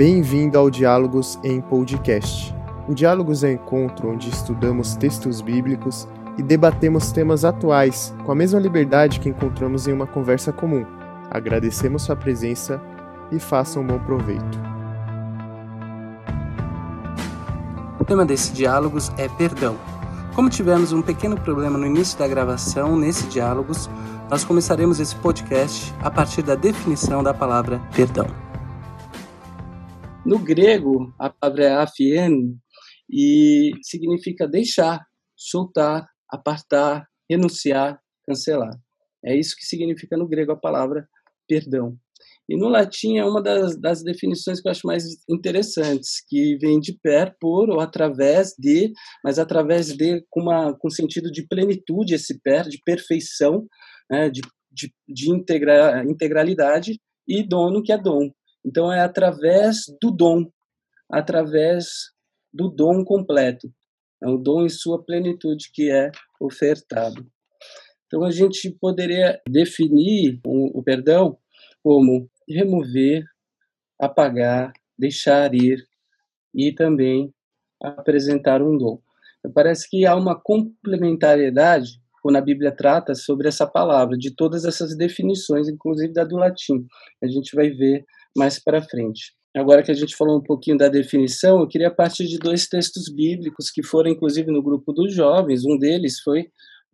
Bem-vindo ao Diálogos em Podcast. O Diálogos é um encontro onde estudamos textos bíblicos e debatemos temas atuais com a mesma liberdade que encontramos em uma conversa comum. Agradecemos sua presença e faça um bom proveito. O tema desse diálogos é perdão. Como tivemos um pequeno problema no início da gravação nesse diálogos, nós começaremos esse podcast a partir da definição da palavra perdão. No grego, a palavra é afien e significa deixar, soltar, apartar, renunciar, cancelar. É isso que significa no grego a palavra perdão. E no latim é uma das, das, definições que eu acho mais interessantes, que vem de per, por ou através de, mas através de com, uma, com sentido de plenitude, esse per, de perfeição, né, de, de, de integra, integralidade, e dono, que é dom. Então é através do dom, através do dom completo. É o dom em sua plenitude que é ofertado. Então a gente poderia definir o, perdão como remover, apagar, deixar ir e também apresentar um dom. Parece que há uma complementariedade quando a Bíblia trata sobre essa palavra, de todas essas definições, inclusive da do latim. A gente vai ver mais para frente. Agora que a gente falou um pouquinho da definição, eu queria partir de dois textos bíblicos que foram, inclusive, no grupo dos jovens. Um deles foi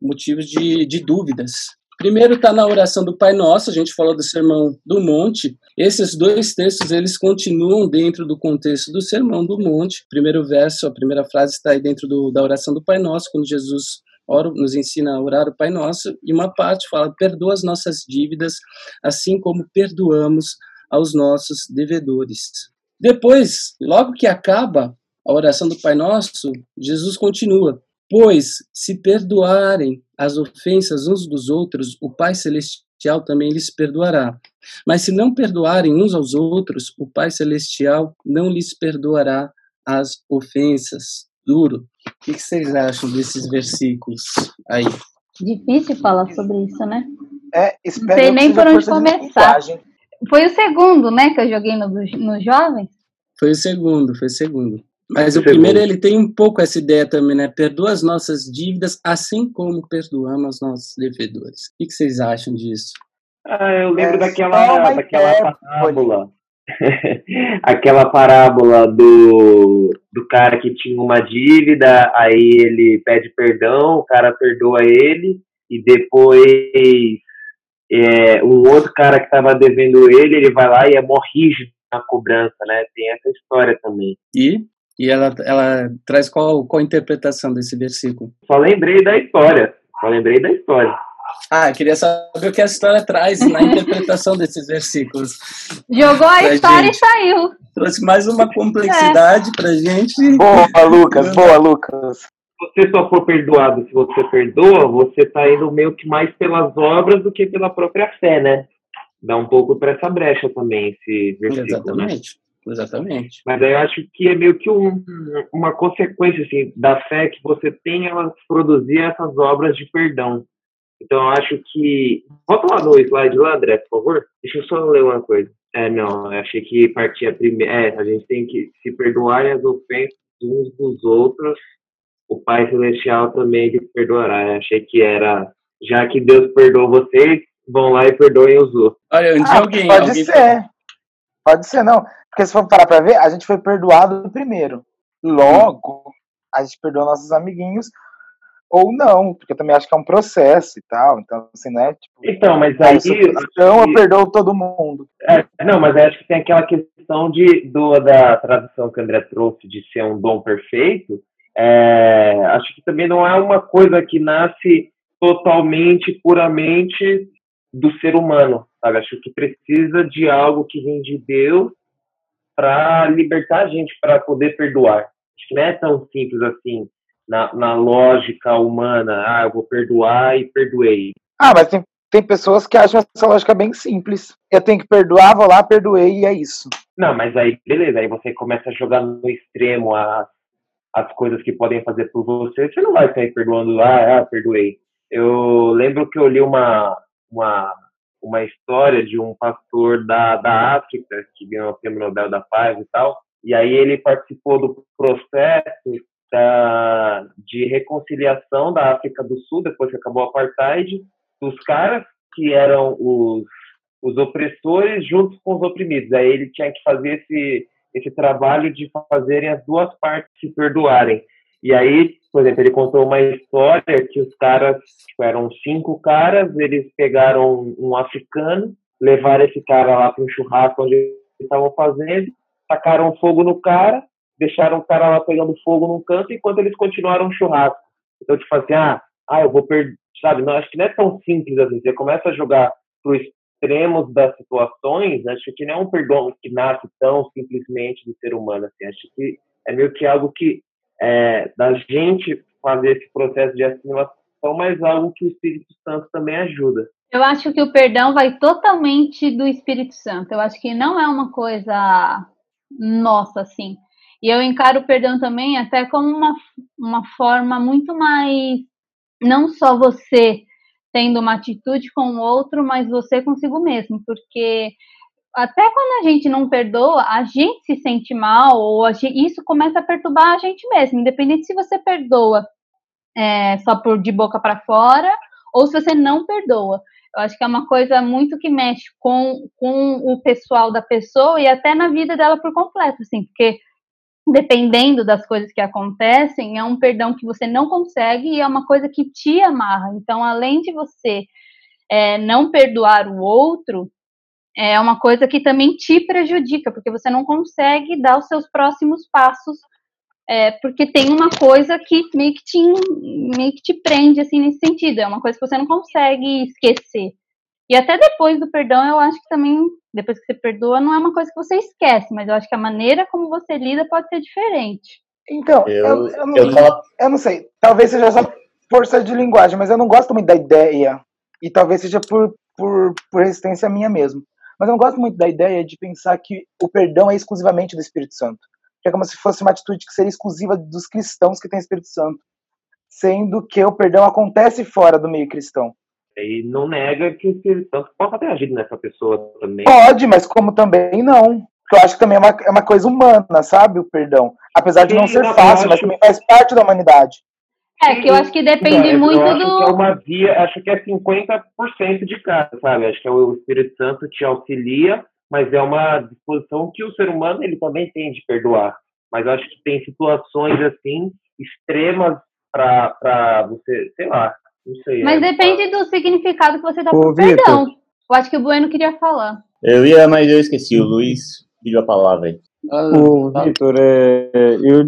motivos de, de dúvidas. Primeiro está na oração do Pai Nosso, a gente falou do Sermão do Monte. Esses dois textos, eles continuam dentro do contexto do Sermão do Monte. Primeiro verso, a primeira frase está aí dentro do, da oração do Pai Nosso, quando Jesus ora, nos ensina a orar o Pai Nosso, e uma parte fala, perdoa as nossas dívidas, assim como perdoamos aos nossos devedores. Depois, logo que acaba a oração do Pai Nosso, Jesus continua: Pois, se perdoarem as ofensas uns dos outros, o Pai Celestial também lhes perdoará. Mas se não perdoarem uns aos outros, o Pai Celestial não lhes perdoará as ofensas. Duro. O que vocês acham desses versículos aí? Difícil falar sobre isso, né? É, não sei nem por onde começar. Foi o segundo, né, que eu joguei no, no Jovens? Foi o segundo, foi o segundo. Mas o, o primeiro, ele tem um pouco essa ideia também, né? Perdoa as nossas dívidas, assim como perdoamos os nossos devedores. O que vocês acham disso? Ah, eu lembro é, daquela, daquela parábola. aquela parábola do, do cara que tinha uma dívida, aí ele pede perdão, o cara perdoa ele, e depois é, um outro cara que estava devendo ele, ele vai lá e é mó rígido na cobrança, né? Tem essa história também. E, e ela, ela traz qual, qual a interpretação desse versículo? Só lembrei da história. Só lembrei da história. Ah, queria saber o que a história traz na interpretação desses versículos. Jogou a história gente. e saiu. Trouxe mais uma complexidade é. pra gente. Boa, Lucas, boa, Lucas você só for perdoado se você perdoa, você está indo meio que mais pelas obras do que pela própria fé, né? Dá um pouco para essa brecha também, esse versículo. Né? Exatamente. Né? Exatamente. Mas aí eu acho que é meio que um, uma consequência assim, da fé que você tem ela produzir essas obras de perdão. Então eu acho que. Volta lá no slide lá, André, por favor. Deixa eu só ler uma coisa. É, não, eu achei que partia primeiro. É, a gente tem que se perdoar as ofensas uns dos outros o Pai Celestial também lhe perdoará. Eu achei que era, já que Deus perdoou vocês, vão lá e perdoem os outros. Olha, dia ah, alguém. Pode alguém... ser. Pode ser, não. Porque se for parar pra ver, a gente foi perdoado primeiro. Logo, a gente perdoa nossos amiguinhos. Ou não, porque eu também acho que é um processo e tal. Então, assim, né? Tipo, então, mas aí. Então, eu perdoo todo mundo. É, não, mas acho que tem aquela questão de, do, da tradução que o André trouxe de ser um dom perfeito é, acho que também não é uma coisa que nasce totalmente, puramente do ser humano, sabe? Acho que precisa de algo que vem de Deus para libertar a gente, para poder perdoar. Acho que não é tão simples assim, na, na lógica humana. Ah, eu vou perdoar e perdoei. Ah, mas tem, tem pessoas que acham essa lógica bem simples. Eu tenho que perdoar, vou lá, perdoei e é isso. Não, mas aí, beleza, aí você começa a jogar no extremo as as coisas que podem fazer por você, você não vai sair perdoando, ah, ah perdoei. Eu lembro que eu li uma, uma, uma história de um pastor da, da África que ganhou o Prêmio Nobel da Paz e tal. E aí ele participou do processo da, de reconciliação da África do Sul, depois que acabou o apartheid, dos caras que eram os, os opressores juntos com os oprimidos. Aí ele tinha que fazer esse, esse trabalho de fazerem as duas partes se perdoarem. E aí, por exemplo, ele contou uma história que os caras, tipo, eram cinco caras, eles pegaram um africano, levaram esse cara lá para um churrasco onde eles estavam fazendo, tacaram fogo no cara, deixaram o cara lá pegando fogo num canto enquanto eles continuaram o churrasco. Então, tipo assim, ah, ah eu vou perder, sabe? Não, acho que não é tão simples assim. Você começa a jogar pro extremos das situações, acho que não é um perdão que nasce tão simplesmente do ser humano, assim. Acho que é meio que algo que é, da gente fazer esse processo de assimilação, mas algo que o Espírito Santo também ajuda. Eu acho que o perdão vai totalmente do Espírito Santo. Eu acho que não é uma coisa nossa, assim. E eu encaro o perdão também até como uma, uma forma muito mais. Não só você tendo uma atitude com o outro, mas você consigo mesmo. Porque até quando a gente não perdoa, a gente se sente mal, ou gente, isso começa a perturbar a gente mesmo, independente se você perdoa é, só por de boca para fora, ou se você não perdoa. Eu acho que é uma coisa muito que mexe com, com o pessoal da pessoa e até na vida dela por completo, assim, porque dependendo das coisas que acontecem, é um perdão que você não consegue e é uma coisa que te amarra. Então, além de você é, não perdoar o outro, é uma coisa que também te prejudica, porque você não consegue dar os seus próximos passos, é, porque tem uma coisa que meio que, te, meio que te prende, assim, nesse sentido. É uma coisa que você não consegue esquecer. E até depois do perdão, eu acho que também, depois que você perdoa, não é uma coisa que você esquece, mas eu acho que a maneira como você lida pode ser diferente. Então, eu, eu, eu, não, eu, falo... eu não sei. Talvez seja só força de linguagem, mas eu não gosto muito da ideia. E talvez seja por, por, por resistência minha mesmo. Mas eu não gosto muito da ideia de pensar que o perdão é exclusivamente do Espírito Santo. Que é como se fosse uma atitude que seria exclusiva dos cristãos que têm Espírito Santo. Sendo que o perdão acontece fora do meio cristão. E não nega que o Espírito Santo possa ter agido nessa pessoa também. Pode, mas como também não. Porque eu acho que também é uma, é uma coisa humana, sabe? O perdão. Apesar de Sim, não ser não, fácil, mas também faz parte da humanidade. É, que eu acho que depende então, muito acho do. Que é uma via, acho que é 50% de cada, sabe? Acho que é o Espírito Santo te auxilia, mas é uma disposição que o ser humano ele também tem de perdoar. Mas eu acho que tem situações assim extremas para você, sei lá, não sei. Mas é, depende pra... do significado que você dá pro perdão. Eu acho que o Bueno queria falar. Eu ia, mas eu esqueci. O Luiz pediu a palavra aí. Ô, Vitor, é, eu,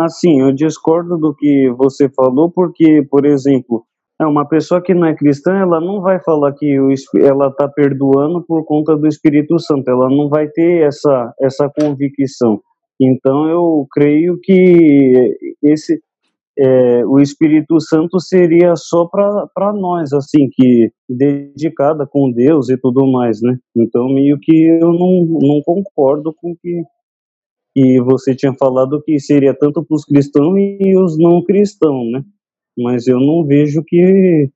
Assim, eu discordo do que você falou, porque, por exemplo, é uma pessoa que não é cristã, ela não vai falar que o, ela está perdoando por conta do Espírito Santo, ela não vai ter essa, essa convicção. Então, eu creio que esse é, o Espírito Santo seria só para nós, assim, que dedicada com Deus e tudo mais, né? Então, meio que eu não, não concordo com que que você tinha falado que seria tanto para os cristãos e os não cristãos, né? Mas eu não vejo que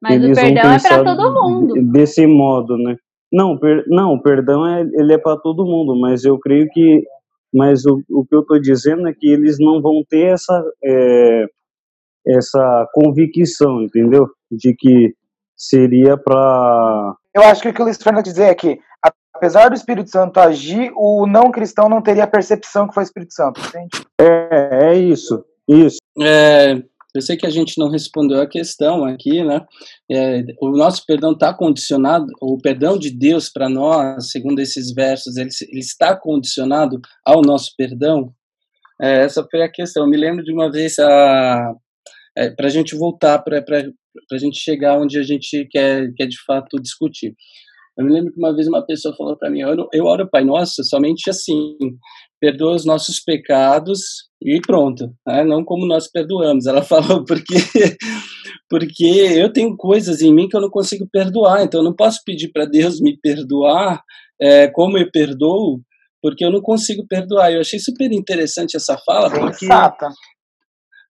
mas eles o perdão é para todo mundo. Desse modo, né? Não, per, não, o perdão é, ele é para todo mundo, mas eu creio que, mas o, o que eu estou dizendo é que eles não vão ter essa é, essa convicção, entendeu? De que seria para. Eu acho que o que o Luiz Fernando dizer é que apesar do Espírito Santo agir, o não cristão não teria a percepção que foi o Espírito Santo, entende? É, é isso, isso. É, eu sei que a gente não respondeu a questão aqui, né? É, o nosso perdão está condicionado, o perdão de Deus para nós, segundo esses versos, ele, ele, está condicionado ao nosso perdão? É, essa foi a questão. Eu me lembro de uma vez, é, para a gente voltar, para a gente chegar onde a gente quer, quer de fato discutir. Eu me lembro que uma vez uma pessoa falou para mim: eu, eu oro Pai Nosso somente assim, perdoa os nossos pecados e pronto, né? não como nós perdoamos. Ela falou porque porque eu tenho coisas em mim que eu não consigo perdoar, então eu não posso pedir para Deus me perdoar é, como eu perdoo, porque eu não consigo perdoar. Eu achei super interessante essa fala, porque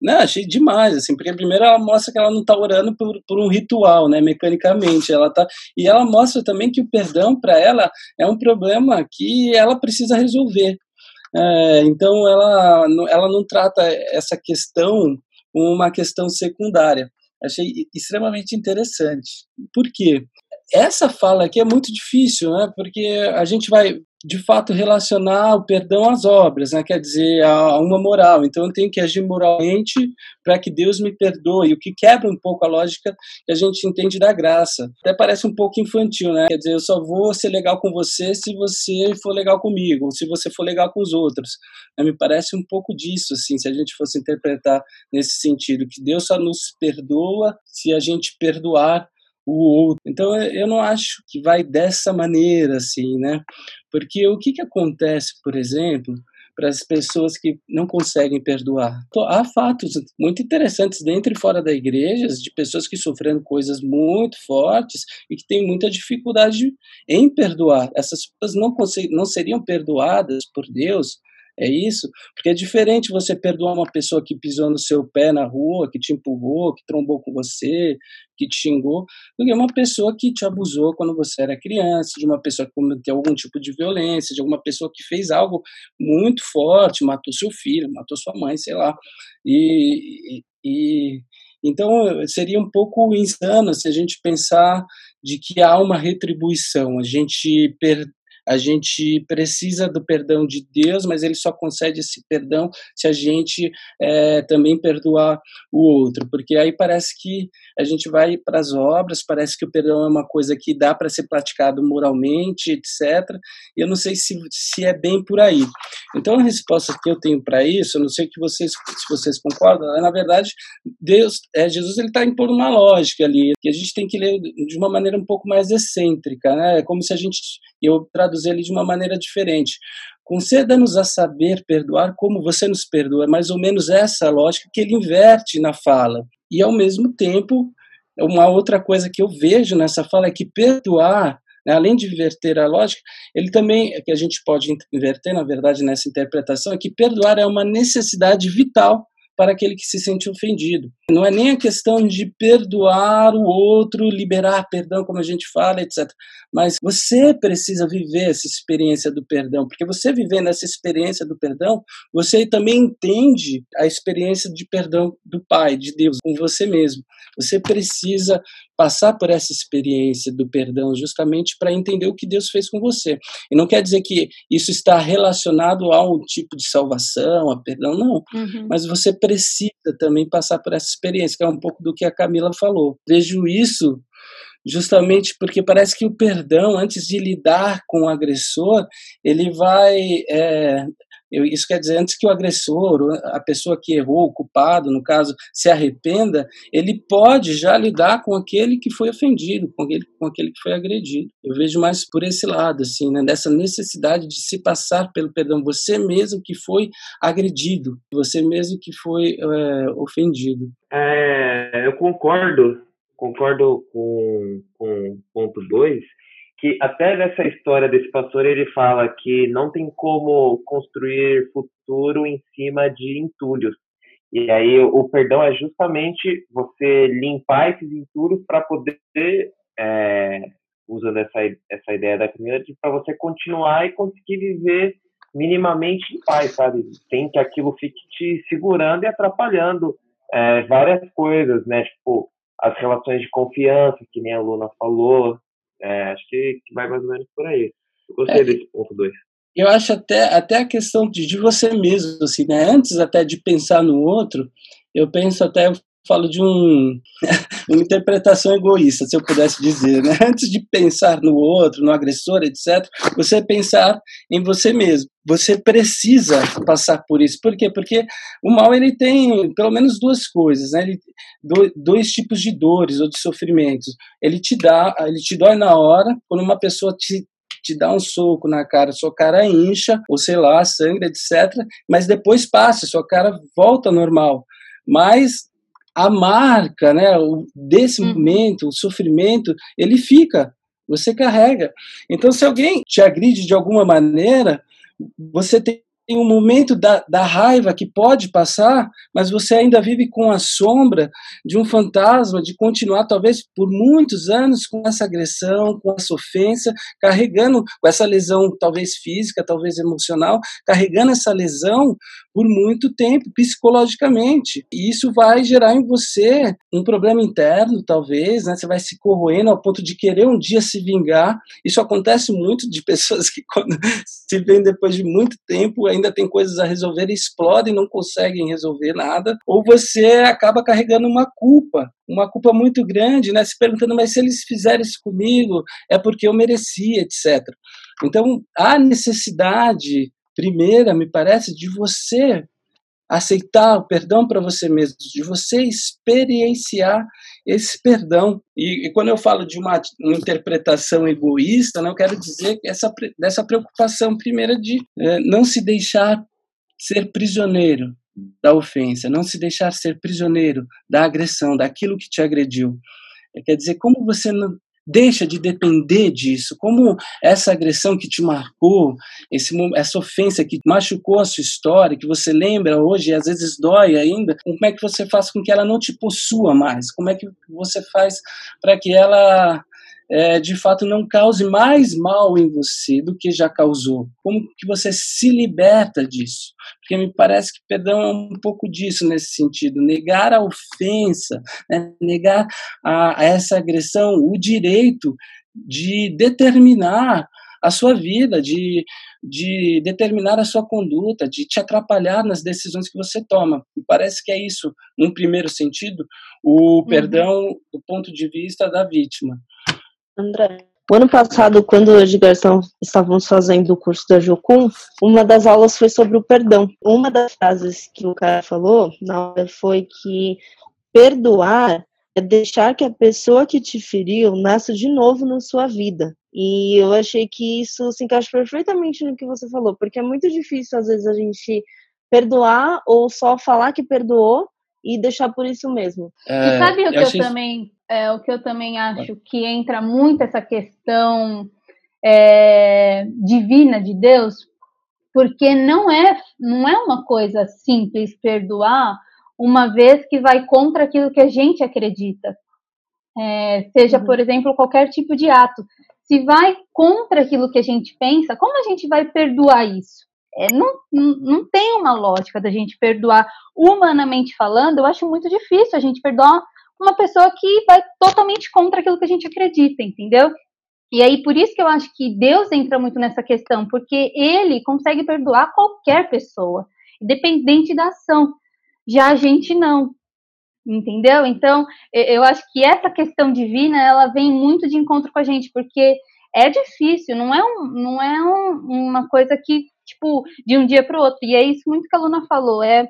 Não, achei demais, assim, porque primeiro ela mostra que ela não está orando por, por um ritual, né, mecanicamente, ela tá, e ela mostra também que o perdão para ela é um problema que ela precisa resolver. É, então ela, ela não trata essa questão como uma questão secundária. Achei extremamente interessante. Por quê? Essa fala aqui é muito difícil, né? Porque a gente vai de fato relacionar o perdão às obras, né? quer dizer, a, uma moral. Então eu tenho que agir moralmente para que Deus me perdoe, o que quebra um pouco a lógica que a gente entende da graça. Até parece um pouco infantil, né? Quer dizer, eu só vou ser legal com você se você for legal comigo, ou se você for legal com os outros. Me parece um pouco disso, assim, se a gente fosse interpretar nesse sentido, que Deus só nos perdoa se a gente perdoar o outro. Então eu não acho que vai dessa maneira assim, né? Porque o que que acontece, por exemplo, para as pessoas que não conseguem perdoar. Há fatos muito interessantes dentro e fora da igreja de pessoas que sofreram coisas muito fortes e que têm muita dificuldade em perdoar. Essas pessoas não, não seriam perdoadas por Deus é isso? Porque é diferente você perdoar uma pessoa que pisou no seu pé na rua, que te empurrou, que trombou com você, que te xingou, do que uma pessoa que te abusou quando você era criança, de uma pessoa que cometeu algum tipo de violência, de alguma pessoa que fez algo muito forte, matou seu filho, matou sua mãe, sei lá. E, e então seria um pouco insano se a gente pensar de que há uma retribuição, a gente per, a gente precisa do perdão de Deus, mas ele só concede esse perdão se a gente é, também perdoar o outro, porque aí parece que a gente vai para as obras, parece que o perdão é uma coisa que dá para ser praticado moralmente, etc. E eu não sei se, se é bem por aí. Então a resposta que eu tenho para isso, eu não sei que vocês, se vocês concordam, é, na verdade Deus, é, Jesus ele está impondo uma lógica ali que a gente tem que ler de uma maneira um pouco mais excêntrica, né? É como se a gente eu ele de uma maneira diferente. Conceda-nos a saber perdoar como você nos perdoa. É mais ou menos essa lógica que ele inverte na fala. E, ao mesmo tempo, uma outra coisa que eu vejo nessa fala é que perdoar, né, além de inverter a lógica, ele também, que a gente pode inverter, na verdade, nessa interpretação, é que perdoar é uma necessidade vital para aquele que se sente ofendido. Não é nem a questão de perdoar o outro, liberar perdão, como a gente fala, etc. Mas você precisa viver essa experiência do perdão, porque você vivendo essa experiência do perdão, você também entende a experiência de perdão do Pai, de Deus, com você mesmo. Você precisa passar por essa experiência do perdão justamente para entender o que Deus fez com você. E não quer dizer que isso está relacionado a um tipo de salvação, a perdão, não. Uhum. Mas você precisa também passar por essa experiência, que é um pouco do que a Camila falou. Vejo isso justamente porque parece que o perdão, antes de lidar com o agressor, ele vai é, isso quer dizer, antes que o agressor, a pessoa que errou, o culpado, no caso, se arrependa, ele pode já lidar com aquele que foi ofendido, com aquele, com aquele que foi agredido. Eu vejo mais por esse lado, assim, né, dessa necessidade de se passar pelo perdão. Você mesmo que foi agredido, você mesmo que foi é, ofendido. É, eu concordo, concordo com, com ponto 2, que até nessa história desse pastor ele fala que não tem como construir futuro em cima de entulhos. E aí o perdão é justamente você limpar esses entulhos para poder, é, usando essa, essa ideia da comunidade, para você continuar e conseguir viver minimamente em paz, sabe? Sem que aquilo fique te segurando e atrapalhando é, várias coisas, né? Tipo, as relações de confiança, que nem a Luna falou, é, acho que, que, vai mais ou menos por aí. Eu gostei é, desse ponto 2. Eu acho até, até a questão de, de você mesmo, assim, né? Antes até de pensar no outro, eu penso até, eu falo de um, uma interpretação egoísta, se eu pudesse dizer, né? Antes de pensar no outro, no agressor, etc., você pensar em você mesmo. Você precisa passar por isso. Por quê? Porque o mal ele tem pelo menos duas coisas, né? Ele, dois tipos de dores ou de sofrimentos. Ele te dá, ele te dói na hora, quando uma pessoa te te dá um soco na cara, sua cara incha, ou sei lá, sangra, etc. Mas depois passa, sua cara volta normal. Mas a marca, né, desse uhum. momento, o sofrimento, ele fica, você carrega. Então, se alguém te agride de alguma maneira, você tem um momento da, da raiva que pode passar, mas você ainda vive com a sombra de um fantasma de continuar, talvez por muitos anos, com essa agressão, com essa ofensa, carregando com essa lesão, talvez física, talvez emocional, carregando essa lesão por muito tempo, psicologicamente. E isso vai gerar em você um problema interno, talvez, né? Você vai se corroendo ao ponto de querer um dia se vingar. Isso acontece muito de pessoas que, quando se vêem depois de muito tempo, ainda tem coisas a resolver explodem, não conseguem resolver nada. Ou você acaba carregando uma culpa, uma culpa muito grande, né? Se perguntando, mas se eles fizerem isso comigo, é porque eu merecia, etc. Então, há necessidade primeira, me parece, de você aceitar o perdão para você mesmo, de você experienciar esse perdão. E, e quando eu falo de uma, uma, interpretação egoísta, né, eu quero dizer essa, dessa preocupação primeira de é, não se deixar ser prisioneiro da ofensa, não se deixar ser prisioneiro da agressão, daquilo que te agrediu. Quer dizer, como você não, deixa de depender disso. Como essa agressão que te marcou, esse, essa ofensa que machucou a sua história, que você lembra hoje e às vezes dói ainda, como é que você faz com que ela não te possua mais? Como é que você faz para que ela é, de fato não cause mais mal em você do que já causou? Como que você se liberta disso? Porque me parece que perdão é um pouco disso nesse sentido, negar a ofensa, né? negar a, a essa agressão o direito de determinar a sua vida, de, de determinar a sua conduta, de te atrapalhar nas decisões que você toma. Me parece que é isso, num primeiro sentido, o uhum. perdão do ponto de vista da vítima. André. O ano passado, quando eu e Garção estávamos fazendo o curso da Jocum, uma das aulas foi sobre o perdão. Uma das frases que o cara falou na aula foi que perdoar é deixar que a pessoa que te feriu nasça de novo na sua vida. E eu achei que isso se encaixa perfeitamente no que você falou, porque é muito difícil às vezes a gente perdoar ou só falar que perdoou e deixar por isso mesmo. É, e sabe o que eu, eu também é, o que eu também acho que entra muito essa questão é, divina de Deus, porque não é, não é uma coisa simples perdoar, uma vez que vai contra aquilo que a gente acredita. É, seja, uhum. por exemplo, qualquer tipo de ato. Se vai contra aquilo que a gente pensa, como a gente vai perdoar isso? É, não, não tem uma lógica da gente perdoar humanamente falando. Eu acho muito difícil a gente perdoar uma pessoa que vai totalmente contra aquilo que a gente acredita, entendeu? E aí, por isso que eu acho que Deus entra muito nessa questão, porque ele consegue perdoar qualquer pessoa, independente da ação. Já a gente não. Entendeu? Então, eu acho que essa questão divina, ela vem muito de encontro com a gente, porque é difícil, não é, um, não é um, uma coisa que, tipo, de um dia para o outro. E é isso muito que a Luna falou, é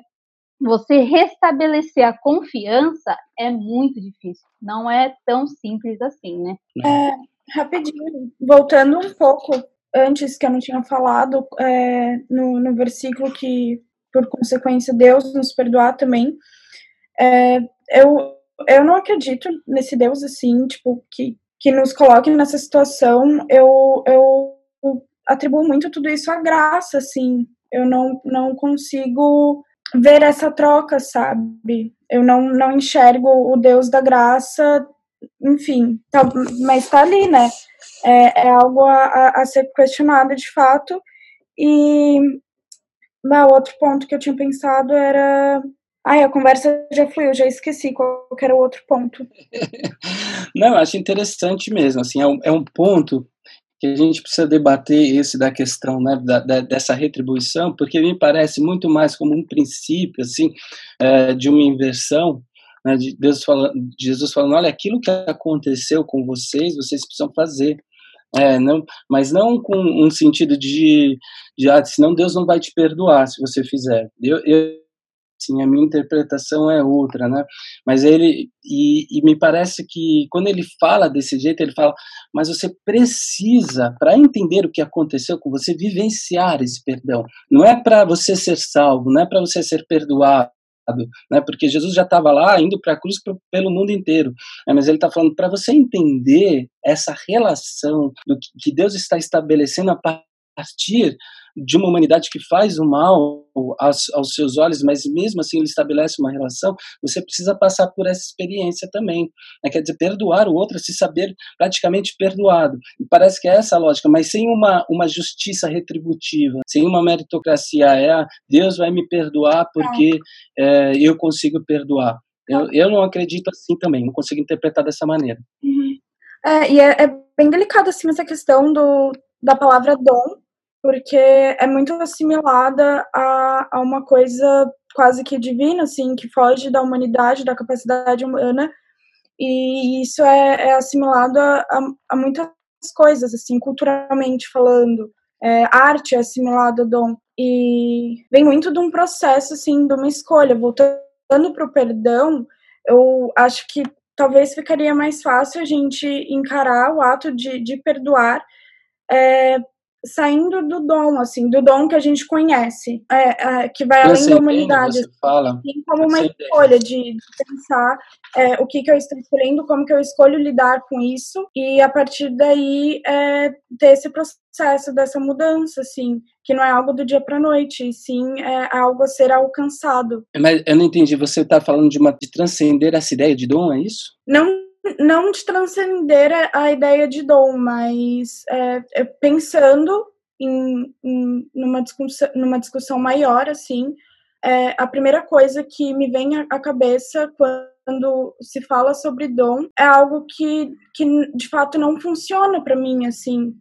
você restabelecer a confiança é muito difícil. Não é tão simples assim, né? É, rapidinho, voltando um pouco antes que eu não tinha falado, é, no, no versículo que, por consequência, Deus nos perdoar também. É, eu, eu não acredito nesse Deus assim, tipo, que, que nos coloque nessa situação. Eu, eu atribuo muito tudo isso à graça, assim. Eu não, não consigo ver essa troca, sabe? Eu não, não enxergo o Deus da graça, enfim, tá, mas tá ali, né? É, é algo a, a, ser questionado de fato. E o outro ponto que eu tinha pensado era. Ai, a conversa já fluiu, já esqueci qual era o outro ponto. Não, acho interessante mesmo. Assim, é um, é um ponto que a gente precisa debater esse da questão né, da, da, dessa retribuição, porque me parece muito mais como um princípio assim é, de uma inversão, né, de Deus falando, Jesus falando, olha, aquilo que aconteceu com vocês, vocês precisam fazer. É, não, mas não com um sentido de, de ah, senão Deus não vai te perdoar se você fizer. Eu, eu Sim, a minha interpretação é outra, né? Mas ele e, e, me parece que quando ele fala desse jeito, ele fala, mas você precisa para entender o que aconteceu com você vivenciar esse perdão. Não é para você ser salvo, não é para você ser perdoado, né? Porque Jesus já estava lá indo para a cruz pro, pelo mundo inteiro, né? mas ele está falando para você entender essa relação do que Deus está estabelecendo a partir de uma humanidade que faz o mal aos, aos, seus olhos, mas mesmo assim ele estabelece uma relação, você precisa passar por essa experiência também. Né? Quer dizer, perdoar o outro, se saber praticamente perdoado. E parece que é essa a lógica, mas sem uma, uma justiça retributiva, sem uma meritocracia. É, Deus vai me perdoar porque é, eu consigo perdoar. Eu, eu não acredito assim também, não consigo interpretar dessa maneira. Uhum. É, e é, é bem delicado assim essa questão do, da palavra dom, porque é muito assimilada a, a uma coisa quase que divina, assim, que foge da humanidade, da capacidade humana, e isso é, é assimilado a, a, a, muitas coisas, assim, culturalmente falando. É, arte é assimilada a dom, e vem muito de um processo, assim, de uma escolha. Voltando para o perdão, eu acho que talvez ficaria mais fácil a gente encarar o ato de, de perdoar é, saindo do dom, assim, do dom que a gente conhece, é, é, que vai além da humanidade. Você fala. Assim, como uma escolha de, de pensar é, o que, que eu estou escolhendo, como que eu escolho lidar com isso, e a partir daí é, ter esse processo dessa mudança, assim, que não é algo do dia para noite, e sim é algo a ser alcançado. Mas eu não entendi, você está falando de, uma, de transcender essa ideia de dom, é isso? Não não de transcender a ideia de dom, mas é, é pensando em, em, numa, discussão, numa discussão maior, assim, é, a primeira coisa que me vem à cabeça quando se fala sobre dom é algo que, que de fato não funciona para mim, assim,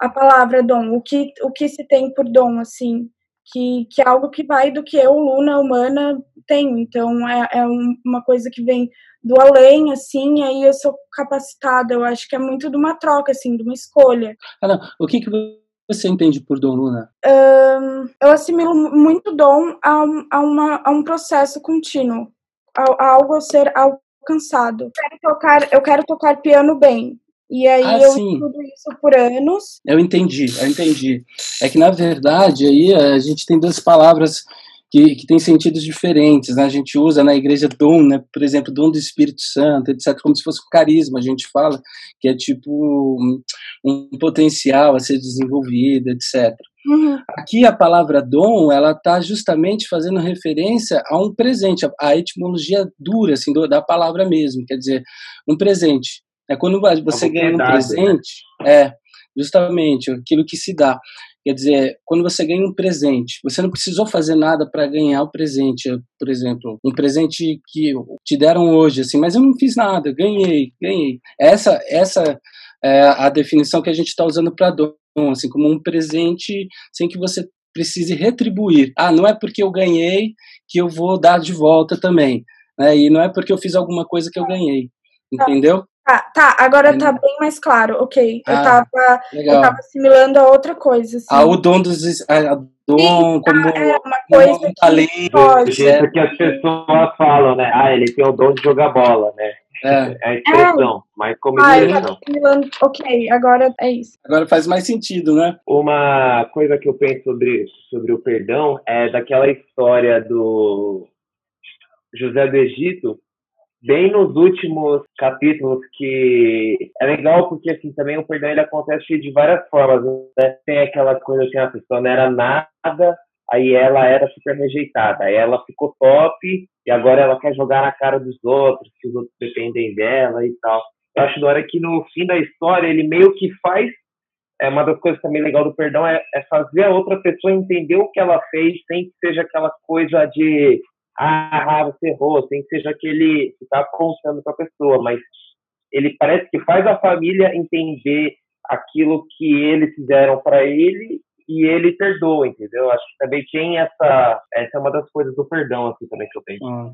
a palavra dom, o que, o que se tem por dom, assim, que, que é algo que vai do que eu, Luna, humana, tenho. Então, é, é uma coisa que vem do além, assim, e aí eu sou capacitada. Eu acho que é muito de uma troca, assim, de uma escolha. Ah. O que, que você entende por dom, Luna? Um, eu assimilo muito dom a, um, a, uma, a um processo contínuo, a, a algo a ser alcançado. Eu quero tocar, eu quero tocar piano bem. E aí ah, eu sim. estudo isso por anos. Eu entendi, eu entendi. É que na verdade aí a gente tem duas palavras que, que têm sentidos diferentes. Né? A gente usa na igreja dom, né? por exemplo, dom do Espírito Santo, etc., como se fosse um carisma, a gente fala, que é tipo um, um potencial a ser desenvolvido, etc. Uhum. Aqui a palavra dom, ela está justamente fazendo referência a um presente, a, etimologia dura assim, da palavra mesmo, quer dizer, um presente. É quando você ganha um presente, né? é justamente aquilo que se dá. Quer dizer, quando você ganha um presente, você não precisou fazer nada para ganhar o presente. Por exemplo, um presente que te deram hoje, assim, mas eu não fiz nada, ganhei, ganhei. Essa, essa é a definição que a gente está usando para dom, assim, como um presente sem que você precise retribuir. Ah, não é porque eu ganhei que eu vou dar de volta também. Né? E não é porque eu fiz alguma coisa que eu ganhei. Entendeu? Tá, tá, agora tá bem mais claro, ok. Ah, eu, tava, eu tava assimilando a outra coisa. Assim. Ah, o dom dos. A, dom Sim, como. É uma coisa um talento. Do jeito que as pessoas falam, né? Ah, ele tem o dom de jogar bola, né? É, é a expressão, é. mas como ah, expressão. Ok, agora é isso. Agora faz mais sentido, né? Uma coisa que eu penso sobre, sobre o perdão é daquela história do José do Egito, bem nos últimos capítulos que é legal porque assim também o perdão ele acontece de várias formas né? tem aquela coisa assim a pessoa não era nada aí ela era super rejeitada aí ela ficou top e agora ela quer jogar na cara dos outros que os outros dependem dela e tal eu acho da hora que no fim da história ele meio que faz é uma das coisas também legal do perdão é, é fazer a outra pessoa entender o que ela fez sem que seja aquela coisa de ah, você errou, tem que seja aquele que está contando para a pessoa, mas ele parece que faz a família entender aquilo que eles fizeram para ele e ele perdoa, entendeu? Acho que também tem essa, essa é uma das coisas do perdão, assim, também que eu penso. Ah.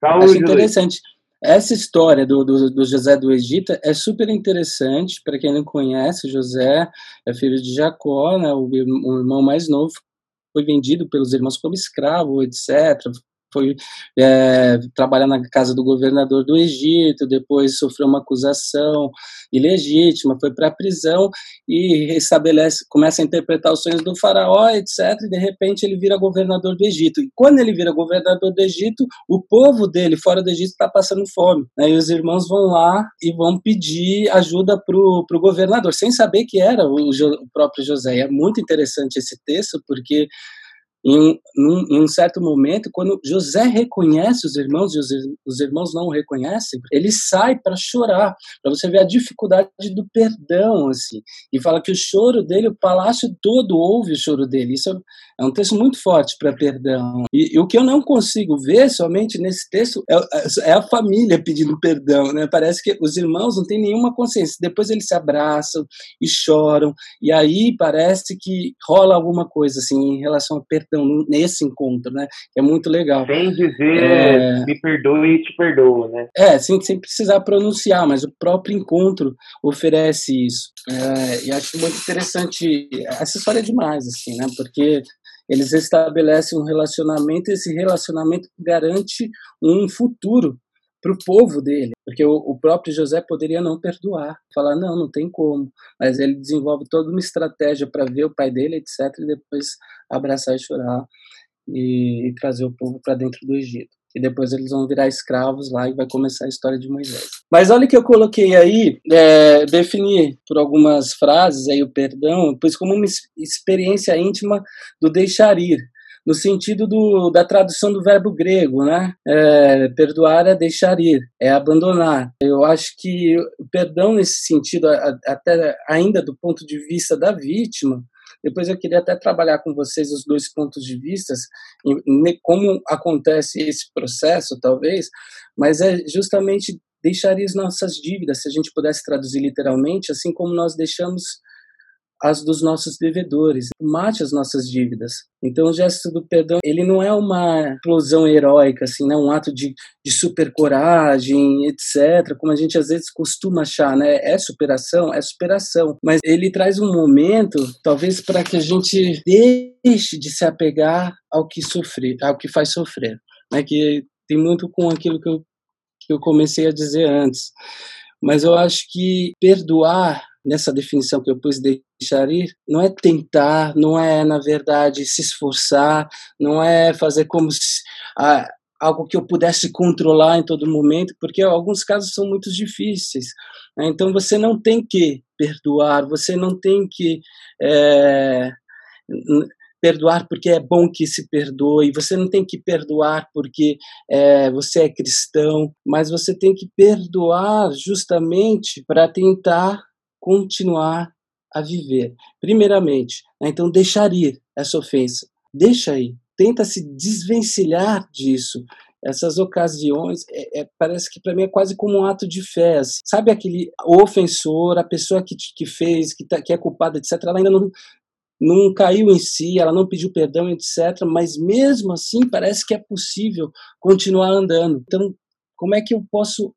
Saúde, Acho interessante. Essa história do, do, do, José do Egito é super interessante. Para quem não conhece, José é filho de Jacó, né, o, o irmão mais novo, foi vendido pelos irmãos como escravo, etc foi é, trabalhar na casa do governador do Egito, depois sofreu uma acusação ilegítima, foi para a prisão e estabelece, começa a interpretar os sonhos do faraó, etc. E de repente ele vira governador do Egito. E quando ele vira governador do Egito, o povo dele fora do Egito está passando fome. Né? E os irmãos vão lá e vão pedir ajuda para o governador, sem saber que era o, o próprio José. E é muito interessante esse texto porque em um, em um, certo momento, quando José reconhece os irmãos e os, os irmãos não o reconhecem, ele sai para chorar, para você ver a dificuldade do perdão, assim, e fala que o choro dele, o palácio todo ouve o choro dele. Isso é um texto muito forte para perdão. E, e, o que eu não consigo ver somente nesse texto é, é, a família pedindo perdão, né? Parece que os irmãos não têm nenhuma consciência. Depois eles se abraçam e choram, e aí parece que rola alguma coisa assim em relação a perdão então, nesse encontro, né? É muito legal. Sem dizer é... me perdoe e te perdoo, né? É, sem, sem precisar pronunciar, mas o próprio encontro oferece isso. É, e acho muito interessante, essa história é demais, assim, né? Porque eles estabelecem um relacionamento e esse relacionamento garante um futuro para o povo dele, porque o, o, próprio José poderia não perdoar, falar não, não tem como, mas ele desenvolve toda uma estratégia para ver o pai dele, etc, e depois abraçar e chorar e, e trazer o povo para dentro do Egito. E depois eles vão virar escravos lá e vai começar a história de Moisés. Mas olha que eu coloquei aí, é, definir por algumas frases aí o perdão, pois como uma experiência íntima do deixar ir no sentido do, da tradução do verbo grego, né? É, perdoar é deixar ir, é abandonar. Eu acho que o perdão nesse sentido, até ainda do ponto de vista da vítima, depois eu queria até trabalhar com vocês os dois pontos de vista, como acontece esse processo, talvez, mas é justamente deixar as nossas dívidas, se a gente pudesse traduzir literalmente, assim como nós deixamos as dos nossos devedores, mate as nossas dívidas. Então o gesto do perdão, ele não é uma explosão heróica, assim, né? um ato de, de super coragem, etc., como a gente às vezes costuma achar, né? É superação? É superação. Mas ele traz um momento, talvez, para que a gente deixe de se apegar ao que sofrer, ao que faz sofrer. Né? Que tem muito com aquilo que eu, que eu comecei a dizer antes. Mas eu acho que perdoar nessa definição que eu pus de deixar ir, não é tentar, não é, na verdade, se esforçar, não é fazer como se, ah, algo que eu pudesse controlar em todo momento, porque alguns casos são muito difíceis. Né? Então você não tem que perdoar, você não tem que é, perdoar porque é bom que se perdoe, você não tem que perdoar porque é, você é cristão, mas você tem que perdoar justamente para tentar continuar a viver. Primeiramente, né, então deixar ir essa ofensa, deixa ir, tenta se desvencilhar disso. Essas ocasiões, é, é, parece que para mim é quase como um ato de fé. Assim. Sabe aquele ofensor, a pessoa que, que fez, que, tá, que é culpada, etc., ela ainda não, não caiu em si, ela não pediu perdão, etc., mas mesmo assim parece que é possível continuar andando. Então, como é que eu posso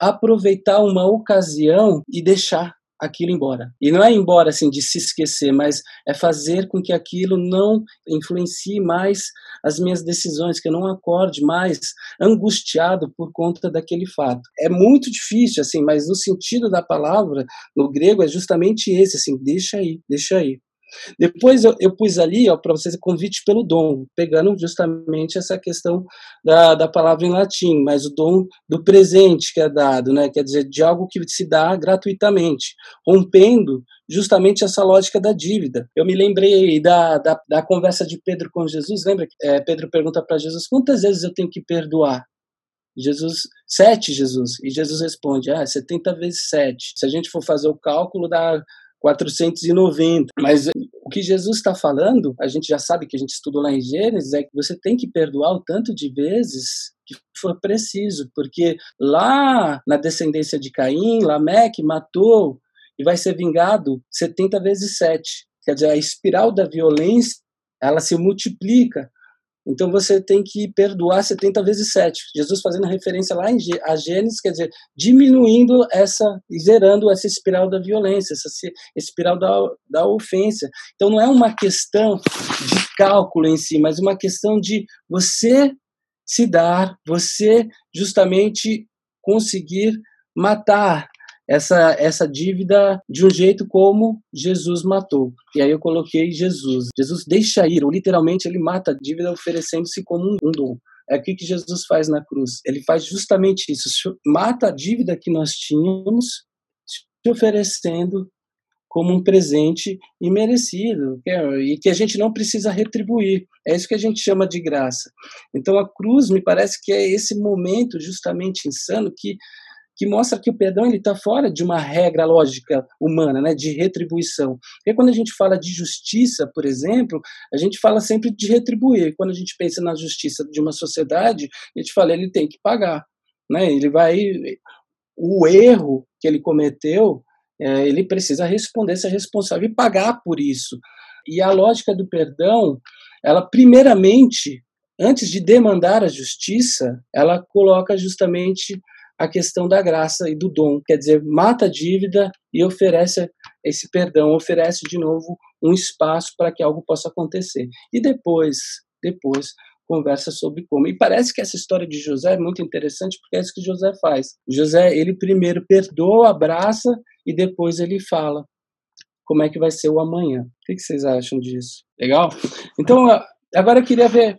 aproveitar uma ocasião e deixar aquilo embora. E não é embora assim de se esquecer, mas é fazer com que aquilo não influencie mais as minhas decisões, que eu não acorde mais angustiado por conta daquele fato. É muito difícil assim, mas no sentido da palavra no grego é justamente esse, assim, deixa aí, deixa aí. Depois eu, eu pus ali para vocês convite pelo dom, pegando justamente essa questão da, da palavra em latim, mas o dom do presente que é dado, né? quer dizer, de algo que se dá gratuitamente, rompendo justamente essa lógica da dívida. Eu me lembrei da, da, da conversa de Pedro com Jesus, lembra? É, Pedro pergunta para Jesus: quantas vezes eu tenho que perdoar? Jesus, sete, Jesus. E Jesus responde, ah, 70 vezes sete. Se a gente for fazer o cálculo, dá 490. Mas o que Jesus está falando, a gente já sabe que a gente estudou lá em Gênesis, é que você tem que perdoar o tanto de vezes que for preciso, porque lá na descendência de Caim, Lameque matou e vai ser vingado 70 vezes 7. Quer dizer, a espiral da violência, ela se multiplica então você tem que perdoar 70 vezes 7. Jesus fazendo referência lá em a Gênesis, quer dizer, diminuindo essa, zerando essa espiral da violência, essa espiral da, da ofensa. Então não é uma questão de cálculo em si, mas uma questão de você se dar, você justamente conseguir matar essa, essa dívida de um jeito como Jesus matou. E aí eu coloquei Jesus. Jesus deixa ir, ou literalmente ele mata a dívida oferecendo-se como um dom. É o que Jesus faz na cruz. Ele faz justamente isso, mata a dívida que nós tínhamos, se oferecendo como um presente imerecido é, e que a gente não precisa retribuir. É isso que a gente chama de graça. Então a cruz me parece que é esse momento justamente insano que que mostra que o perdão ele está fora de uma regra lógica humana, né, de retribuição. Porque quando a gente fala de justiça, por exemplo, a gente fala sempre de retribuir. Quando a gente pensa na justiça de uma sociedade, a gente fala ele tem que pagar, né? Ele vai o erro que ele cometeu, é, ele precisa responder, ser responsável e pagar por isso. E a lógica do perdão, ela primeiramente, antes de demandar a justiça, ela coloca justamente a questão da graça e do dom, quer dizer, mata a dívida e oferece esse perdão, oferece de novo um espaço para que algo possa acontecer. E depois, depois conversa sobre como. E parece que essa história de José é muito interessante porque é isso que José faz. José, ele primeiro perdoa, abraça e depois ele fala como é que vai ser o amanhã. O que vocês acham disso? Legal? Então, agora eu queria ver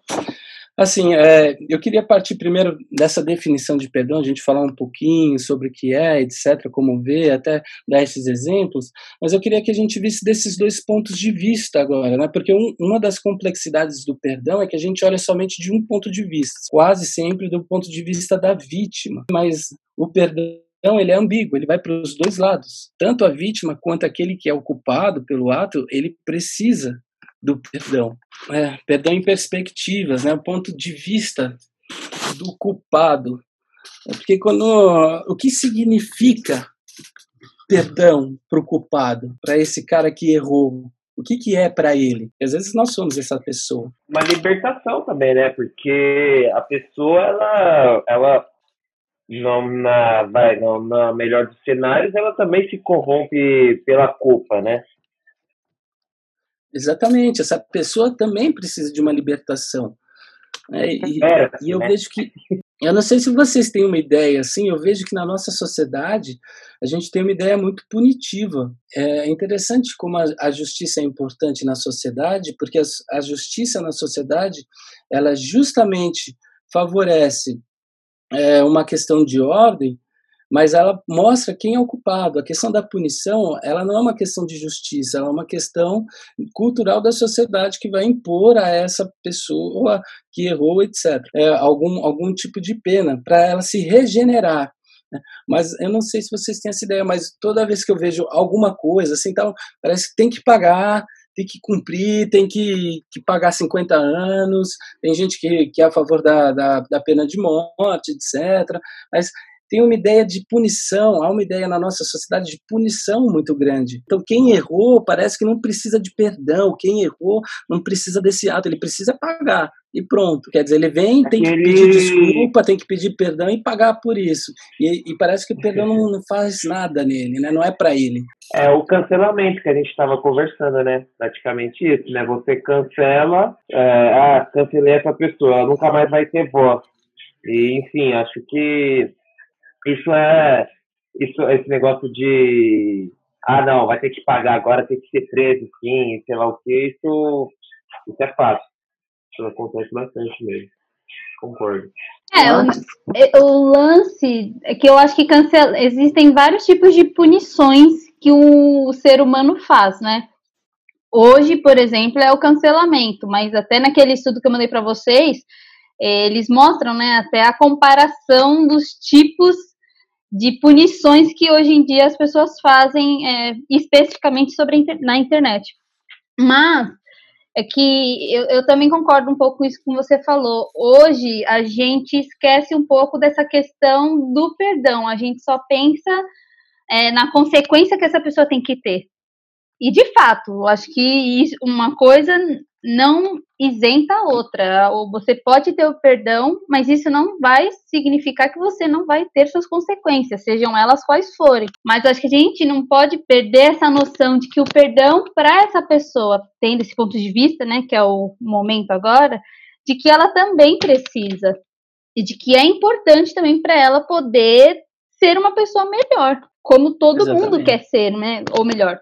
Assim, é, eu queria partir primeiro dessa definição de perdão, a gente falar um pouquinho sobre o que é, etc., como ver, até dar esses exemplos, mas eu queria que a gente visse desses dois pontos de vista agora, né? Porque um, uma das complexidades do perdão é que a gente olha somente de um ponto de vista, quase sempre do ponto de vista da vítima, mas o perdão então, ele é ambíguo, ele vai para os dois lados. Tanto a vítima quanto aquele que é o culpado pelo ato, ele precisa do perdão. É, perdão em perspectivas, né? o ponto de vista do culpado. É porque quando o que significa perdão para o culpado, para esse cara que errou? O que, que é para ele? Às vezes nós somos essa pessoa. Uma libertação também, né? Porque a pessoa, ela, ela não na, vai, não, na melhor dos cenários, ela também se corrompe pela culpa, né? Exatamente, essa pessoa também precisa de uma libertação. É, e, é, e, eu né? vejo que, eu não sei se vocês têm uma ideia assim, eu vejo que na nossa sociedade a gente tem uma ideia muito punitiva. É interessante como a, a justiça é importante na sociedade, porque a, a justiça na sociedade ela justamente favorece é, uma questão de ordem mas ela mostra quem é o culpado. A questão da punição, ela não é uma questão de justiça, ela é uma questão cultural da sociedade que vai impor a essa pessoa que errou, etc., é, algum, algum tipo de pena, para ela se regenerar. Né? Mas eu não sei se vocês têm essa ideia, mas toda vez que eu vejo alguma coisa, assim, então, parece que tem que pagar, tem que cumprir, tem que, que pagar 50 anos, tem gente que, que é a favor da, da, da pena de morte, etc. Mas tem uma ideia de punição, há uma ideia na nossa sociedade de punição muito grande. Então, quem errou parece que não precisa de perdão, quem errou não precisa desse ato, ele precisa pagar e pronto. Quer dizer, ele vem, tem que pedir desculpa, tem que pedir perdão e pagar por isso. E, e parece que o perdão não, não, faz nada nele, né? Não é para ele. É o cancelamento que a gente estava conversando, né? Praticamente isso, né? Você cancela, é, ah, cancelei essa pessoa, ela nunca mais vai ter voz. E, enfim, acho que isso é isso esse negócio de ah não vai ter que pagar agora tem que ser preso sim sei lá o que isso isso é fácil. Isso acontece bastante mesmo. Concordo. É, o, o, lance é que eu acho que cancela, existem vários tipos de punições que o ser humano faz, né? Hoje, por exemplo, é o cancelamento, mas até naquele estudo que eu mandei para vocês, eles mostram, né, até a comparação dos tipos de punições que hoje em dia as pessoas fazem é, especificamente sobre na internet. Mas é que eu, eu, também concordo um pouco com isso que você falou. Hoje a gente esquece um pouco dessa questão do perdão. A gente só pensa é, na consequência que essa pessoa tem que ter. E de fato, eu acho que isso, uma coisa não isenta a outra. Ou você pode ter o perdão, mas isso não vai significar que você não vai ter suas consequências, sejam elas quais forem. Mas acho que a gente não pode perder essa noção de que o perdão para essa pessoa, tendo esse ponto de vista, né, que é o momento agora, de que ela também precisa. e de que é importante também para ela poder ser uma pessoa melhor, como todo Exatamente. mundo quer ser, né? Ou melhor,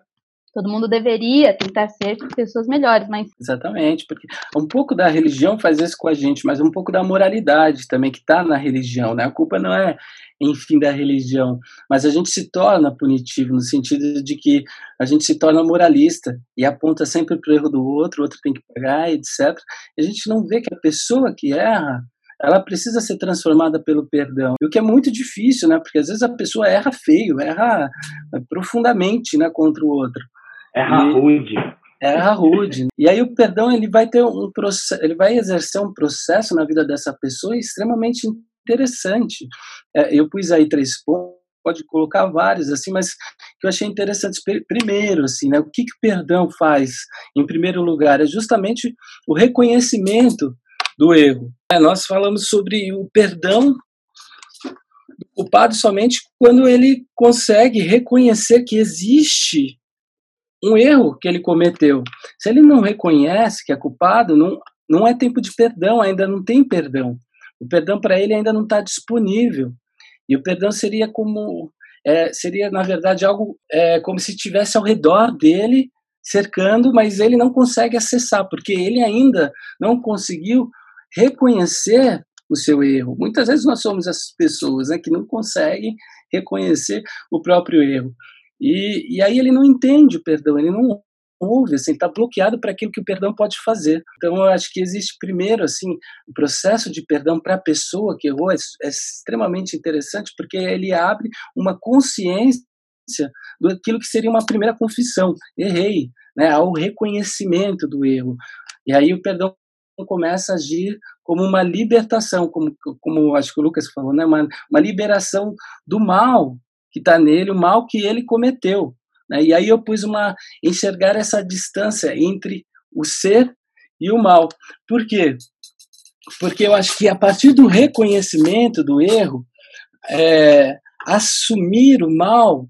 todo mundo deveria tentar ser pessoas melhores, mas exatamente, porque um pouco da religião faz isso com a gente, mas um pouco da moralidade também que está na religião, né? A culpa não é, enfim, da religião, mas a gente se torna punitivo no sentido de que a gente se torna moralista e aponta sempre para o erro do outro, o outro tem que pagar, etc. E a gente não vê que a pessoa que erra ela precisa ser transformada pelo perdão. O que é muito difícil, né? Porque às vezes a pessoa erra feio, erra profundamente, né, contra o outro. Erra e, rude. Erra rude. E aí o perdão ele vai ter um processo, ele vai exercer um processo na vida dessa pessoa extremamente interessante. É, eu pus aí três pontos pode colocar vários assim, mas que eu achei interessante primeiro assim, né? O que que o perdão faz? Em primeiro lugar, é justamente o reconhecimento do erro. É, nós falamos sobre o perdão do culpado somente quando ele consegue reconhecer que existe um erro que ele cometeu. Se ele não reconhece que é culpado, não, não é tempo de perdão, ainda não tem perdão. O perdão para ele ainda não está disponível. E o perdão seria como é, seria na verdade algo é, como se estivesse ao redor dele cercando, mas ele não consegue acessar porque ele ainda não conseguiu reconhecer o seu erro. Muitas vezes nós somos essas pessoas né, que não conseguem reconhecer o próprio erro. E, e aí ele não entende o perdão, ele não ouve, assim, está bloqueado para aquilo que o perdão pode fazer. Então eu acho que existe primeiro assim o processo de perdão para a pessoa que errou é, é, extremamente interessante porque ele abre uma consciência daquilo que seria uma primeira confissão, errei, né, ao reconhecimento do erro. E aí o perdão começa a agir como uma libertação, como, como acho que o Lucas falou, né? uma, uma liberação do mal que está nele, o mal que ele cometeu. Né? E aí eu pus uma enxergar essa distância entre o ser e o mal. Por quê? Porque eu acho que a partir do reconhecimento do erro, é, assumir o mal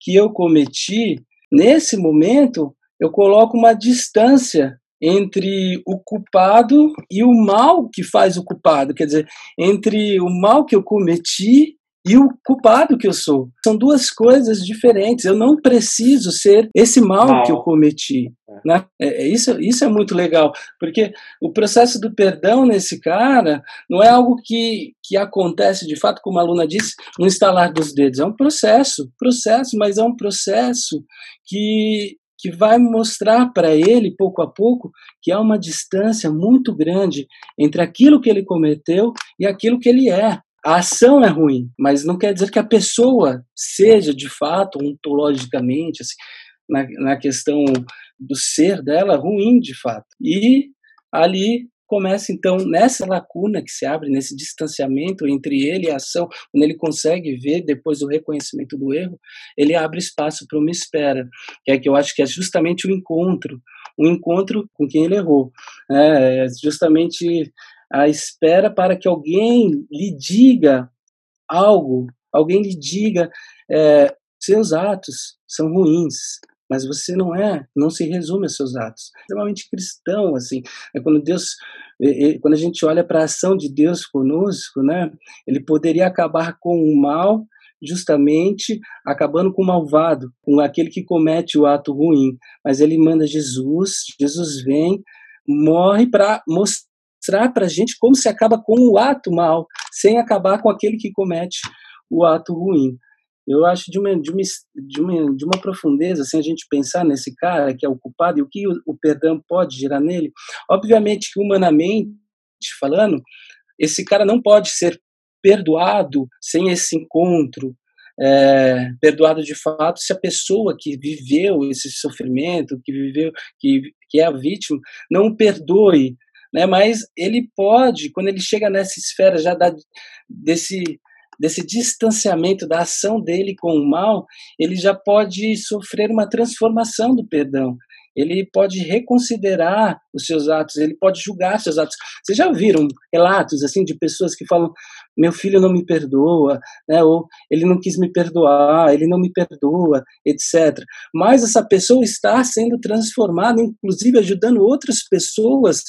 que eu cometi, nesse momento eu coloco uma distância entre o culpado e o mal que faz o culpado, quer dizer, entre o mal que eu cometi e o culpado que eu sou. São duas coisas diferentes. Eu não preciso ser esse mal, mal. que eu cometi. É. Né? É, é, isso, isso é muito legal, porque o processo do perdão nesse cara não é algo que, que acontece de fato, como a aluna disse, no instalar dos dedos. É um processo, processo, mas é um processo que que vai mostrar para ele, pouco a pouco, que há uma distância muito grande entre aquilo que ele cometeu e aquilo que ele é. A ação é ruim, mas não quer dizer que a pessoa seja, de fato, ontologicamente, assim, na, na questão do ser dela, ruim, de fato. E ali começa então nessa lacuna que se abre, nesse distanciamento entre ele e a ação, quando ele consegue ver depois do reconhecimento do erro, ele abre espaço para uma espera, que é que eu acho que é justamente o encontro, o encontro com quem ele errou, é justamente a espera para que alguém lhe diga algo, alguém lhe diga é, seus atos são ruins, mas você não é, não se resume aos seus atos. É extremamente cristão, assim, é quando Deus, quando a gente olha para a ação de Deus conosco, né, ele poderia acabar com o mal justamente acabando com o malvado, com aquele que comete o ato ruim, mas ele manda Jesus, Jesus vem, morre para mostrar para a gente como se acaba com o ato mal, sem acabar com aquele que comete o ato ruim eu acho de uma, de uma, de uma, de uma profundeza, assim, a gente pensar nesse cara que é o culpado e o que o, o perdão pode gerar nele. Obviamente que, humanamente falando, esse cara não pode ser perdoado sem esse encontro, é, perdoado de fato se a pessoa que viveu esse sofrimento, que viveu, que, que é a vítima, não perdoe, né? Mas ele pode, quando ele chega nessa esfera já da, desse desse distanciamento da ação dele com o mal, ele já pode sofrer uma transformação do perdão. Ele pode reconsiderar os seus atos, ele pode julgar seus atos. Vocês já ouviram relatos assim de pessoas que falam: "Meu filho não me perdoa", né? Ou ele não quis me perdoar, ele não me perdoa, etc. Mas essa pessoa está sendo transformada, inclusive ajudando outras pessoas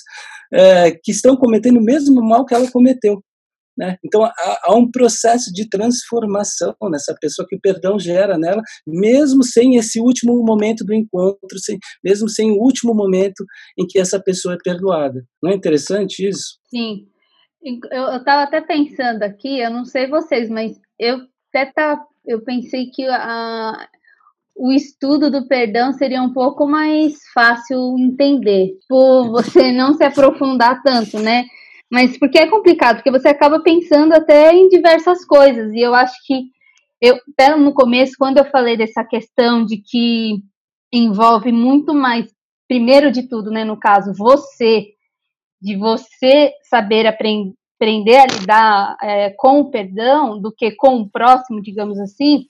é, que estão cometendo o mesmo mal que ela cometeu. Né? Então há, há, um processo de transformação nessa pessoa que o perdão gera nela, mesmo sem esse último momento do encontro, sem, mesmo sem o último momento em que essa pessoa é perdoada. Não é interessante isso? Sim. Eu estava até pensando aqui, eu não sei vocês, mas eu até tá, eu pensei que a, o estudo do perdão seria um pouco mais fácil entender, por você não se aprofundar tanto, né? Mas porque é complicado, porque você acaba pensando até em diversas coisas, e eu acho que eu até no começo, quando eu falei dessa questão de que envolve muito mais, primeiro de tudo, né, no caso, você, de você saber aprender a lidar é, com o perdão do que com o próximo, digamos assim,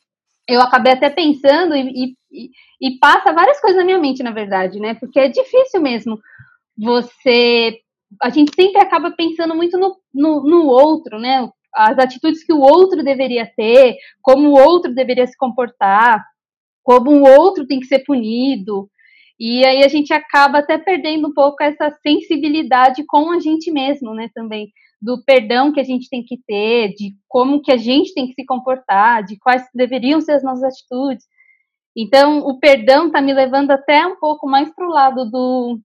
eu acabei até pensando e, e, e, passa várias coisas na minha mente, na verdade, né? Porque é difícil mesmo você. A gente sempre acaba pensando muito no, no, no outro, né? As atitudes que o outro deveria ter, como o outro deveria se comportar, como o outro tem que ser punido. E aí a gente acaba até perdendo um pouco essa sensibilidade com a gente mesmo, né, também do perdão que a gente tem que ter, de como que a gente tem que se comportar, de quais deveriam ser as nossas atitudes. Então, o perdão está me levando até um pouco mais para o lado do,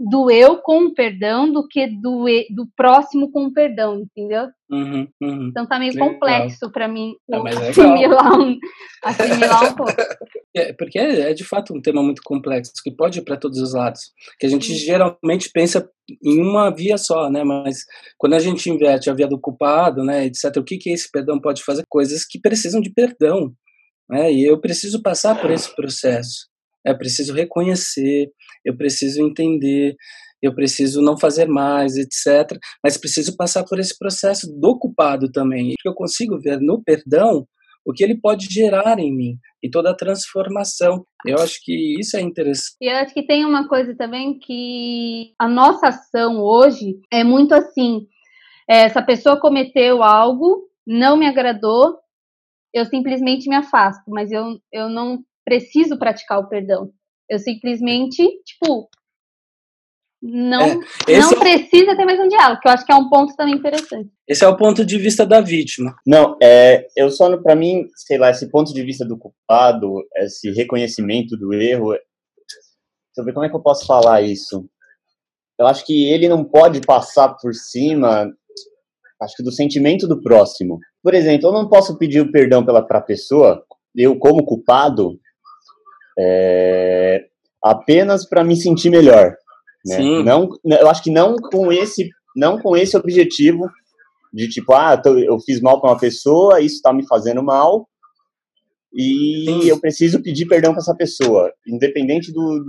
do eu com o perdão do que do, do próximo com o perdão, entendeu? Uhum, uhum. Então tá meio legal. complexo para mim é assimilar, um, assimilar um pouco. É, porque é, é, de fato um tema muito complexo, que pode ir para todos os lados. Que a gente geralmente pensa em uma via só, né? Mas quando a gente inverte a via do culpado, né, etc., o que, que esse perdão pode fazer? Coisas que precisam de perdão. Né? E eu preciso passar por esse processo. É preciso reconhecer, eu preciso entender, eu preciso não fazer mais, etc. Mas preciso passar por esse processo do culpado também. Eu consigo ver no perdão o que ele pode gerar em mim e toda a transformação. Eu acho que isso é interessante. E eu acho que tem uma coisa também que a nossa ação hoje é muito assim: é, essa pessoa cometeu algo, não me agradou, eu simplesmente me afasto, mas eu, eu não preciso praticar o perdão. Eu simplesmente, tipo, não, é, não é precisa ter mais um diálogo, que eu acho que é um ponto também interessante. Esse é o ponto de vista da vítima. Não, é, eu só, para mim, sei lá, esse ponto de vista do culpado, esse reconhecimento do erro, deixa eu ver como é que eu posso falar isso. Eu acho que ele não pode passar por cima, acho que do sentimento do próximo. Por exemplo, eu não posso pedir o perdão pela pra pessoa, eu como culpado, é, apenas para me sentir melhor. Né? Sim. Não, eu acho que não com esse, não com esse objetivo de tipo, ah, eu fiz mal para uma pessoa, isso está me fazendo mal e Sim. eu preciso pedir perdão para essa pessoa, independente do,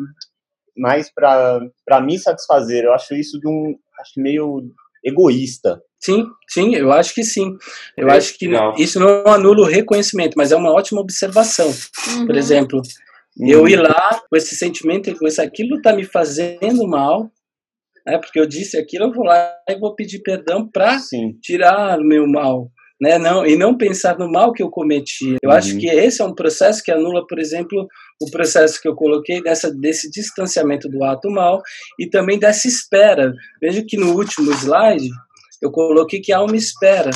mais para me satisfazer. Eu acho isso de um, acho meio egoísta. Sim, sim, eu acho que sim. Eu é, acho que não. isso não anula o reconhecimento, mas é uma ótima observação. Uhum. Por exemplo, eu ir lá com esse sentimento, com isso, aquilo está me fazendo mal, né? Porque eu disse aquilo, eu vou lá e vou pedir perdão para tirar o meu mal, né? Não e não pensar no mal que eu cometi. Eu uhum. acho que esse é um processo que anula, por exemplo, o processo que eu coloquei dessa desse distanciamento do ato mal e também dessa espera. Veja que no último slide eu coloquei que há uma espera,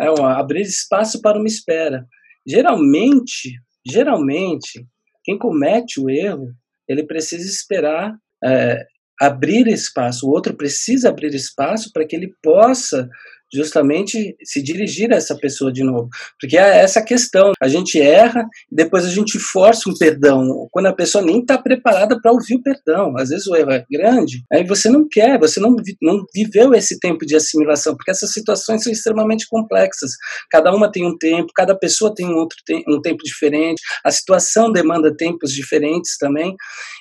é uma, abrir espaço para uma espera. Geralmente, geralmente quem comete o erro, ele precisa esperar é, abrir espaço, o outro precisa abrir espaço para que ele possa justamente se dirigir a essa pessoa de novo. Porque é essa questão, a gente erra e depois a gente força um perdão, quando a pessoa nem está preparada para ouvir o perdão. Às vezes o erro é grande, aí você não quer, você não, não viveu esse tempo de assimilação, porque essas situações são extremamente complexas. Cada uma tem um tempo, cada pessoa tem um, outro te um tempo diferente, a situação demanda tempos diferentes também,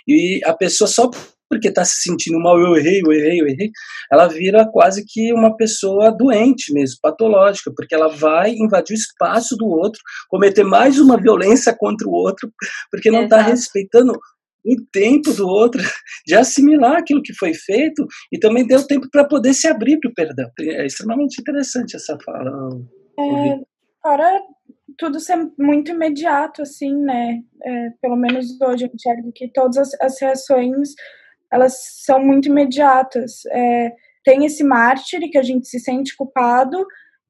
e a pessoa só porque está se sentindo mal, eu errei, eu errei, eu errei, ela vira quase que uma pessoa doente mesmo, patológica, porque ela vai invadir o espaço do outro, cometer mais uma violência contra o outro, porque não está respeitando o tempo do outro de assimilar aquilo que foi feito e também deu tempo para poder se abrir para o perdão. É extremamente interessante essa fala. É, para tudo ser muito imediato, assim, né? É, pelo menos hoje eu enxergo que todas as, as reações elas são muito imediatas. É, tem esse mártir que a gente se sente culpado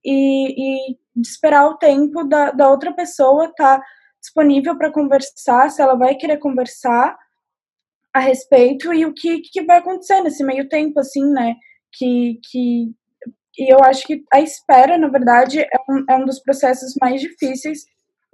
e, e esperar o tempo da, da outra pessoa estar tá disponível para conversar, se ela vai querer conversar a respeito e o que, que vai acontecer nesse meio tempo, assim, né? Que, que e eu acho que a espera, na verdade, é um, é um dos processos mais difíceis.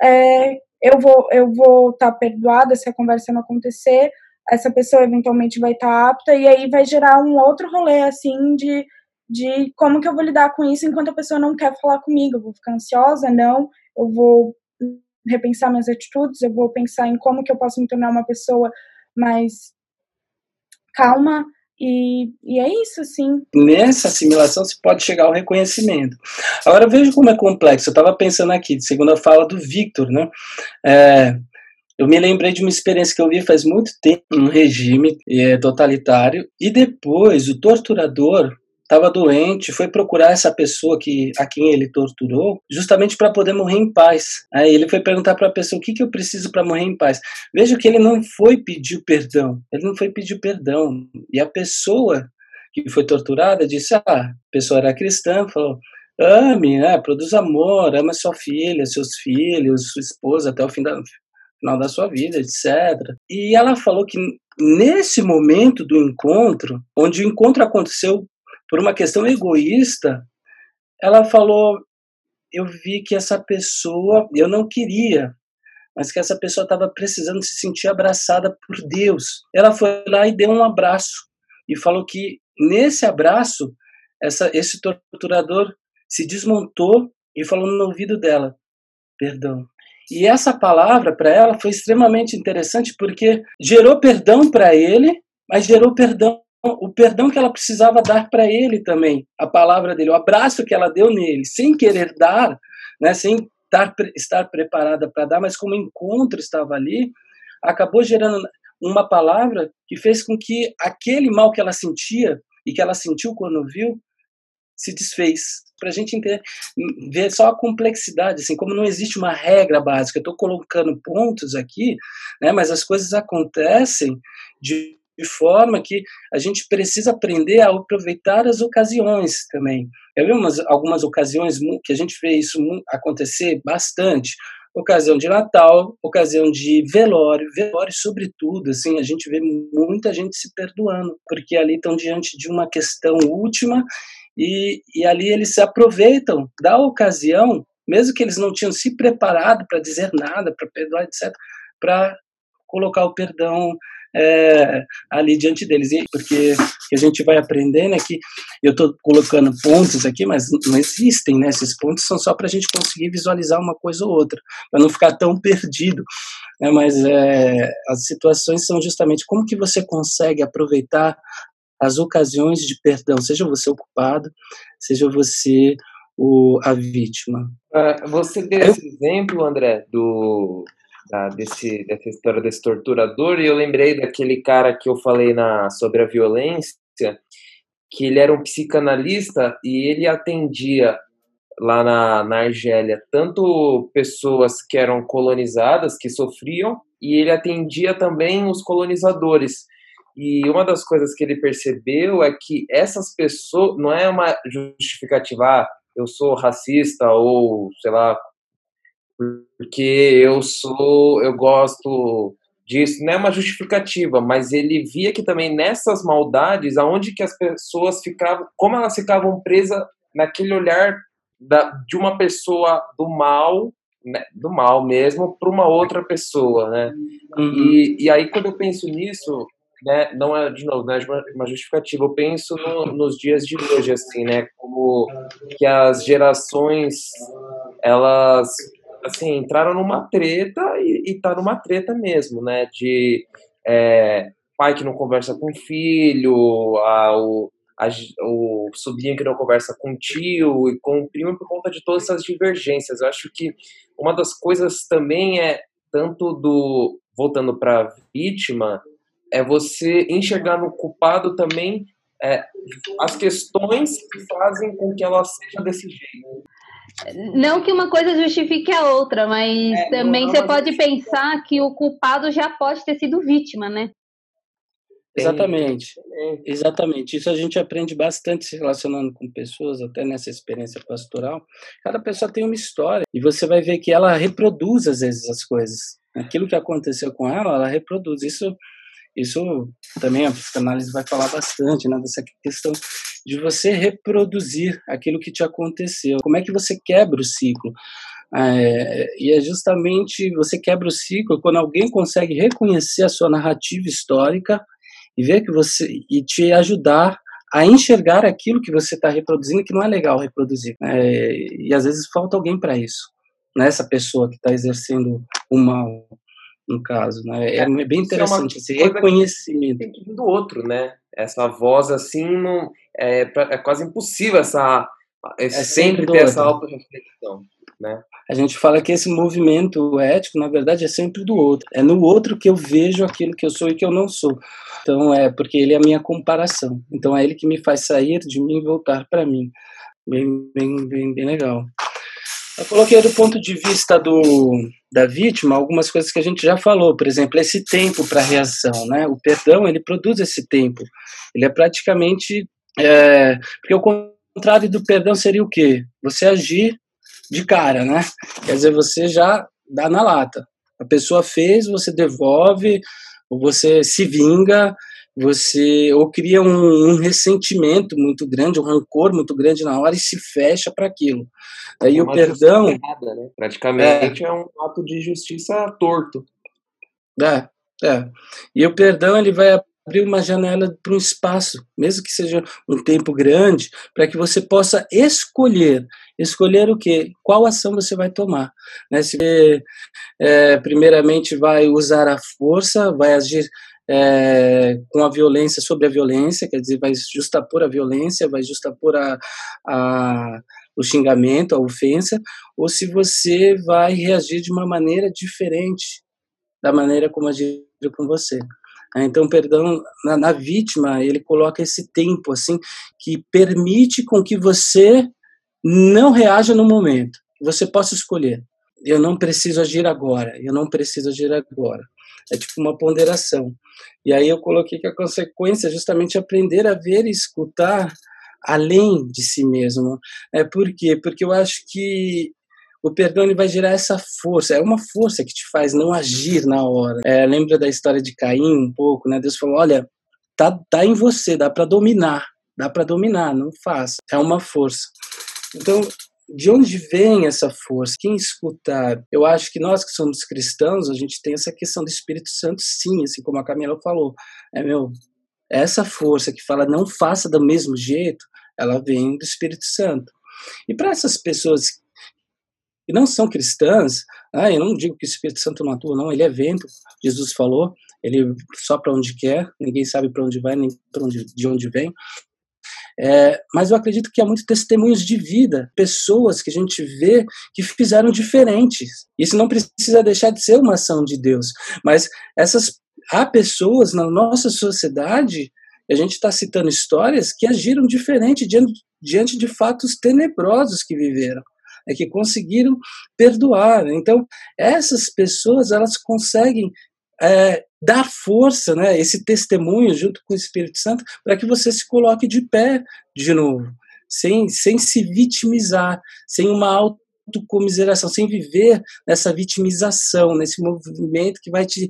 É, eu vou eu vou estar tá perdoada se a conversa não acontecer, essa pessoa eventualmente vai estar tá apta e aí vai gerar um outro rolê assim de de como que eu vou lidar com isso enquanto a pessoa não quer falar comigo, eu vou ficar ansiosa, não, eu vou repensar minhas atitudes, eu vou pensar em como que eu posso me tornar uma pessoa mais calma, e, e, é isso, assim. Nessa assimilação se pode chegar ao reconhecimento. Agora veja como é complexo. Eu estava pensando aqui, segundo a fala do Victor, né? É, eu me lembrei de uma experiência que eu vi faz muito tempo, um regime é, totalitário, e depois o torturador estava doente, foi procurar essa pessoa que a quem ele torturou, justamente para poder morrer em paz. Aí ele foi perguntar para a pessoa o que, que eu preciso para morrer em paz. Veja que ele não foi pedir perdão, ele não foi pedir perdão. E a pessoa que foi torturada disse: ah, a pessoa era cristã, falou. Ame, né? produz amor, ama sua filha, seus filhos, sua esposa até o fim da, final da sua vida, etc. E ela falou que nesse momento do encontro, onde o encontro aconteceu por uma questão egoísta, ela falou: eu vi que essa pessoa, eu não queria, mas que essa pessoa estava precisando se sentir abraçada por Deus. Ela foi lá e deu um abraço e falou que nesse abraço, essa, esse torturador se desmontou e falou no ouvido dela: perdão. E essa palavra para ela foi extremamente interessante porque gerou perdão para ele, mas gerou perdão o perdão que ela precisava dar para ele também, a palavra dele, o abraço que ela deu nele, sem querer dar, né, sem estar, estar preparada para dar, mas como encontro estava ali, acabou gerando uma palavra que fez com que aquele mal que ela sentia e que ela sentiu quando viu se desfez. Para a gente entender, ver só a complexidade, assim, como não existe uma regra básica. Estou colocando pontos aqui, né, mas as coisas acontecem de de forma que a gente precisa aprender a aproveitar as ocasiões também. Eu vi umas, algumas ocasiões que a gente vê isso acontecer bastante. Ocasião de Natal, ocasião de velório, velório sobretudo, assim, a gente vê muita gente se perdoando, porque ali estão diante de uma questão última e, e ali eles se aproveitam da ocasião, mesmo que eles não tinham se preparado para dizer nada, para perdoar, etc., para colocar o perdão é, ali diante deles. E porque a gente vai aprendendo é que eu estou colocando pontos aqui, mas não existem, né? Esses pontos são só para a gente conseguir visualizar uma coisa ou outra, para não ficar tão perdido. Né? Mas é, as situações são justamente como que você consegue aproveitar as ocasiões de perdão, seja você o culpado, seja você o, a vítima. Uh, você deu esse exemplo, André, do, da, desse, dessa história desse torturador, e eu lembrei daquele cara que eu falei na, sobre a violência, que ele era um psicanalista e ele atendia lá na, na Argélia tanto pessoas que eram colonizadas, que sofriam, e ele atendia também os colonizadores. E uma das coisas que ele percebeu é que essas pessoas, não é uma justificativa, ah, eu sou racista ou, sei lá, porque eu sou, eu gosto disso, não é uma justificativa, mas ele via que também nessas maldades, aonde que as pessoas ficavam, como elas ficavam presas naquele olhar da, de uma pessoa do mal, né, do mal mesmo, para uma outra pessoa, né? Uhum. E, e aí quando eu penso nisso, né, não é de novo, não é uma justificativa. Eu penso no, nos dias de hoje, assim, né, como que as gerações elas assim, entraram numa treta e, e tá numa treta mesmo, né? De é, pai que não conversa com filho, a, o, a, o sobrinho que não conversa com tio e com o primo por conta de todas essas divergências. Eu acho que uma das coisas também é, tanto do. voltando para vítima, é você enxergar no culpado também é, as questões que fazem com que ela seja desse jeito. Não que uma coisa justifique a outra, mas é, também você pode pensar que o culpado já pode ter sido vítima, né? Exatamente, exatamente. Isso a gente aprende bastante se relacionando com pessoas, até nessa experiência pastoral. Cada pessoa tem uma história e você vai ver que ela reproduz às vezes as coisas. Aquilo que aconteceu com ela, ela reproduz. Isso, isso também a psicanálise vai falar bastante, né, dessa questão de você reproduzir aquilo que te aconteceu. Como é que você quebra o ciclo? É, e é justamente você quebra o ciclo quando alguém consegue reconhecer a sua narrativa histórica e ver que você e te ajudar a enxergar aquilo que você está reproduzindo que não é legal reproduzir. É, e às vezes falta alguém para isso, né? Pessoa que está exercendo o mal, no caso, né? É, é bem interessante esse reconhecimento do outro, né? Essa voz assim não é, é quase impossível essa é, é sempre, sempre ter essa auto-reflexão. Né? A gente fala que esse movimento ético, na verdade, é sempre do outro. É no outro que eu vejo aquilo que eu sou e que eu não sou. Então, é porque ele é a minha comparação. Então, é ele que me faz sair de mim e voltar para mim. Bem, bem, bem, bem legal. Eu coloquei do ponto de vista do, da vítima algumas coisas que a gente já falou, por exemplo, esse tempo para reação, né? O perdão ele produz esse tempo, ele é praticamente é, porque o contrário do perdão seria o quê? Você agir de cara, né? Quer dizer, você já dá na lata. A pessoa fez, você devolve, ou você se vinga, você ou cria um, um, ressentimento muito grande, um rancor muito grande na hora e se fecha para aquilo. Aí é o perdão. Errada, né? Praticamente é. é. um ato de justiça torto. É, é. E o perdão ele vai abrir uma janela para um espaço, mesmo que seja um tempo grande, para que você possa escolher. Escolher o quê? Qual ação você vai tomar. Né? Se você, é, primeiramente, vai usar a força, vai agir é, com a violência sobre a violência, quer dizer, vai justapor a violência, vai justapor a, a, o xingamento, a ofensa, ou se você vai reagir de uma maneira diferente da maneira como agiu com você. Então, perdão, na, na, vítima, ele coloca esse tempo, assim, que permite com que você não reaja no momento, você possa escolher. Eu não preciso agir agora, eu não preciso agir agora. É tipo uma ponderação. E aí eu coloquei que a consequência é justamente aprender a ver e escutar além de si mesmo. É por quê? Porque eu acho que o perdão ele vai gerar essa força, é uma força que te faz não agir na hora. É, lembra da história de Caim um pouco, né? Deus falou: olha, tá, tá em você, dá para dominar, dá para dominar, não faça. É uma força. Então, de onde vem essa força? Quem escutar? Eu acho que nós que somos cristãos, a gente tem essa questão do Espírito Santo, sim, assim como a Camila falou. É meu, essa força que fala não faça do mesmo jeito, ela vem do Espírito Santo. E para essas pessoas que não são cristãs, ah, eu não digo que o Espírito Santo não atua, não, ele é vento, Jesus falou, ele só para onde quer, ninguém sabe para onde vai, nem onde, de onde vem. É, mas eu acredito que há muitos testemunhos de vida, pessoas que a gente vê que fizeram diferentes. Isso não precisa deixar de ser uma ação de Deus, mas essas há pessoas na nossa sociedade, a gente está citando histórias que agiram diferente diante, diante de fatos tenebrosos que viveram é que conseguiram perdoar. Então, essas pessoas elas conseguem é, dar força, né, esse testemunho junto com o Espírito Santo, para que você se coloque de pé de novo, sem, sem se vitimizar, sem uma autocomiseração, sem viver nessa vitimização, nesse movimento que vai te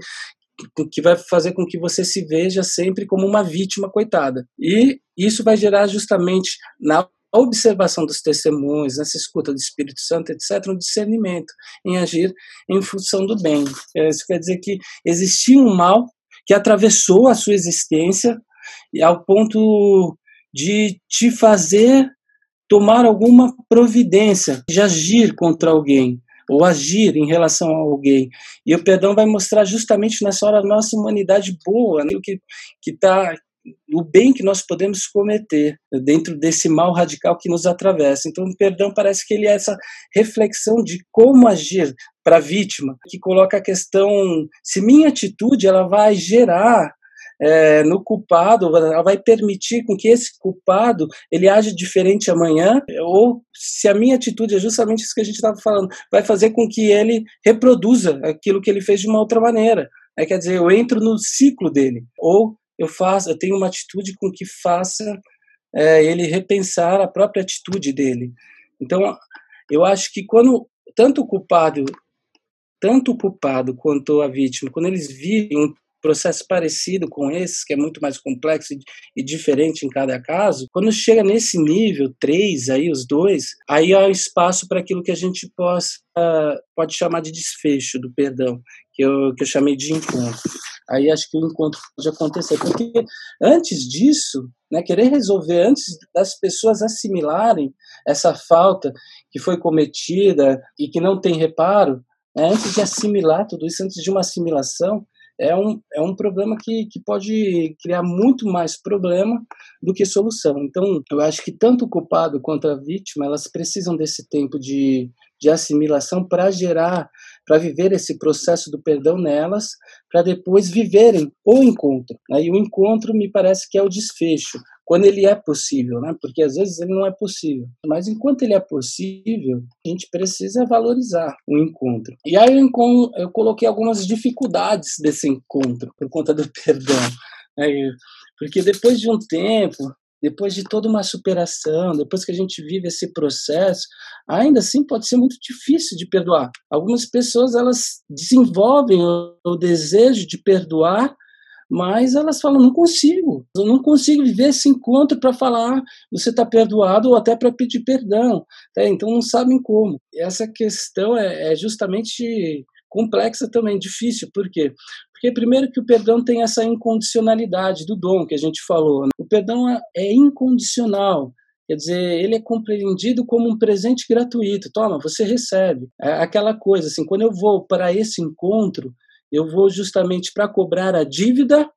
que vai fazer com que você se veja sempre como uma vítima coitada. E isso vai gerar justamente na a observação dos testemunhos, nessa escuta do Espírito Santo, etc., um discernimento em agir em função do bem. É, isso quer dizer que existia um mal que atravessou a sua existência ao ponto de te fazer tomar alguma providência, de agir contra alguém ou agir em relação a alguém. E o perdão vai mostrar justamente nessa hora a nossa humanidade boa, né? o que está o bem que nós podemos cometer dentro desse mal radical que nos atravessa. Então, o perdão parece que ele é essa reflexão de como agir para a vítima, que coloca a questão se minha atitude ela vai gerar é, no culpado, ela vai permitir com que esse culpado ele age diferente amanhã, ou se a minha atitude é justamente isso que a gente estava falando, vai fazer com que ele reproduza aquilo que ele fez de uma outra maneira. É, quer dizer, eu entro no ciclo dele, ou eu faço, eu tenho uma atitude com que faça é, ele repensar a própria atitude dele. Então, eu acho que quando tanto o culpado, tanto o culpado quanto a vítima, quando eles vivem um processo parecido com esse, que é muito mais complexo e, diferente em cada caso, quando chega nesse nível, três, aí os dois, aí há espaço para aquilo que a gente possa, pode chamar de desfecho do perdão, que eu, que eu chamei de encontro. Aí acho que o encontro pode acontecer, porque antes disso, né, querer resolver antes das pessoas assimilarem essa falta que foi cometida e que não tem reparo, né, antes de assimilar tudo isso, antes de uma assimilação, é um, é um problema que, que pode criar muito mais problema do que solução. Então, eu acho que tanto o culpado quanto a vítima, elas precisam desse tempo de, de assimilação para gerar, para viver esse processo do perdão nelas, para depois viverem o encontro. Né? E o encontro me parece que é o desfecho, quando ele é possível, né? Porque às vezes ele não é possível. Mas enquanto ele é possível, a gente precisa valorizar o encontro. E aí eu, coloquei algumas dificuldades desse encontro por conta do perdão. Né? Porque depois de um tempo, depois de toda uma superação, depois que a gente vive esse processo, ainda assim pode ser muito difícil de perdoar. Algumas pessoas elas desenvolvem o desejo de perdoar mas elas falam: não consigo, eu não consigo viver esse encontro para falar você está perdoado ou até para pedir perdão. Tá? Então não sabem como. Essa questão é, é justamente complexa também, difícil. Por quê? Porque, primeiro, que o perdão tem essa incondicionalidade do dom que a gente falou. Né? O perdão é, é incondicional. Quer dizer, ele é compreendido como um presente gratuito. Toma, você recebe. É aquela coisa, assim, quando eu vou para esse encontro, eu vou justamente para cobrar a dívida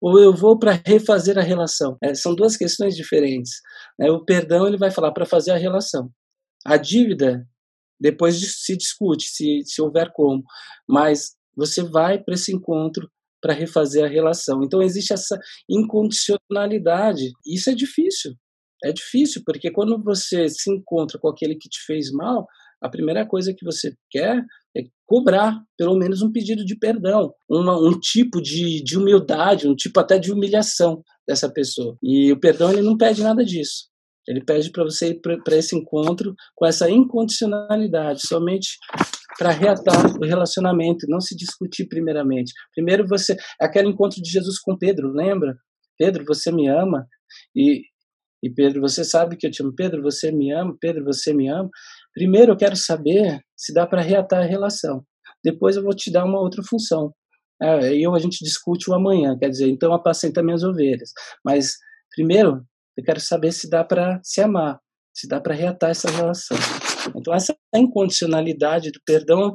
ou eu vou para refazer a relação? É, são duas questões diferentes. É, o perdão ele vai falar para fazer a relação. A dívida depois se discute se, se houver como, mas você vai para esse encontro para refazer a relação. Então existe essa incondicionalidade. Isso é difícil. É difícil porque quando você se encontra com aquele que te fez mal, a primeira coisa que você quer é cobrar pelo menos um pedido de perdão, uma, um tipo de, de humildade, um tipo até de humilhação dessa pessoa. E o perdão ele não pede nada disso. Ele pede para você ir para esse encontro com essa incondicionalidade, somente para reatar o relacionamento, não se discutir primeiramente. Primeiro você, aquele encontro de Jesus com Pedro, lembra? Pedro, você me ama? E, e Pedro, você sabe que eu te amo. Pedro, você me ama. Pedro, você me ama. Primeiro eu quero saber se dá para reatar a relação. Depois eu vou te dar uma outra função. É, e a gente discute o amanhã, quer dizer, então apacenta minhas ovelhas. Mas primeiro eu quero saber se dá para se amar, se dá para reatar essa relação. Então essa incondicionalidade do perdão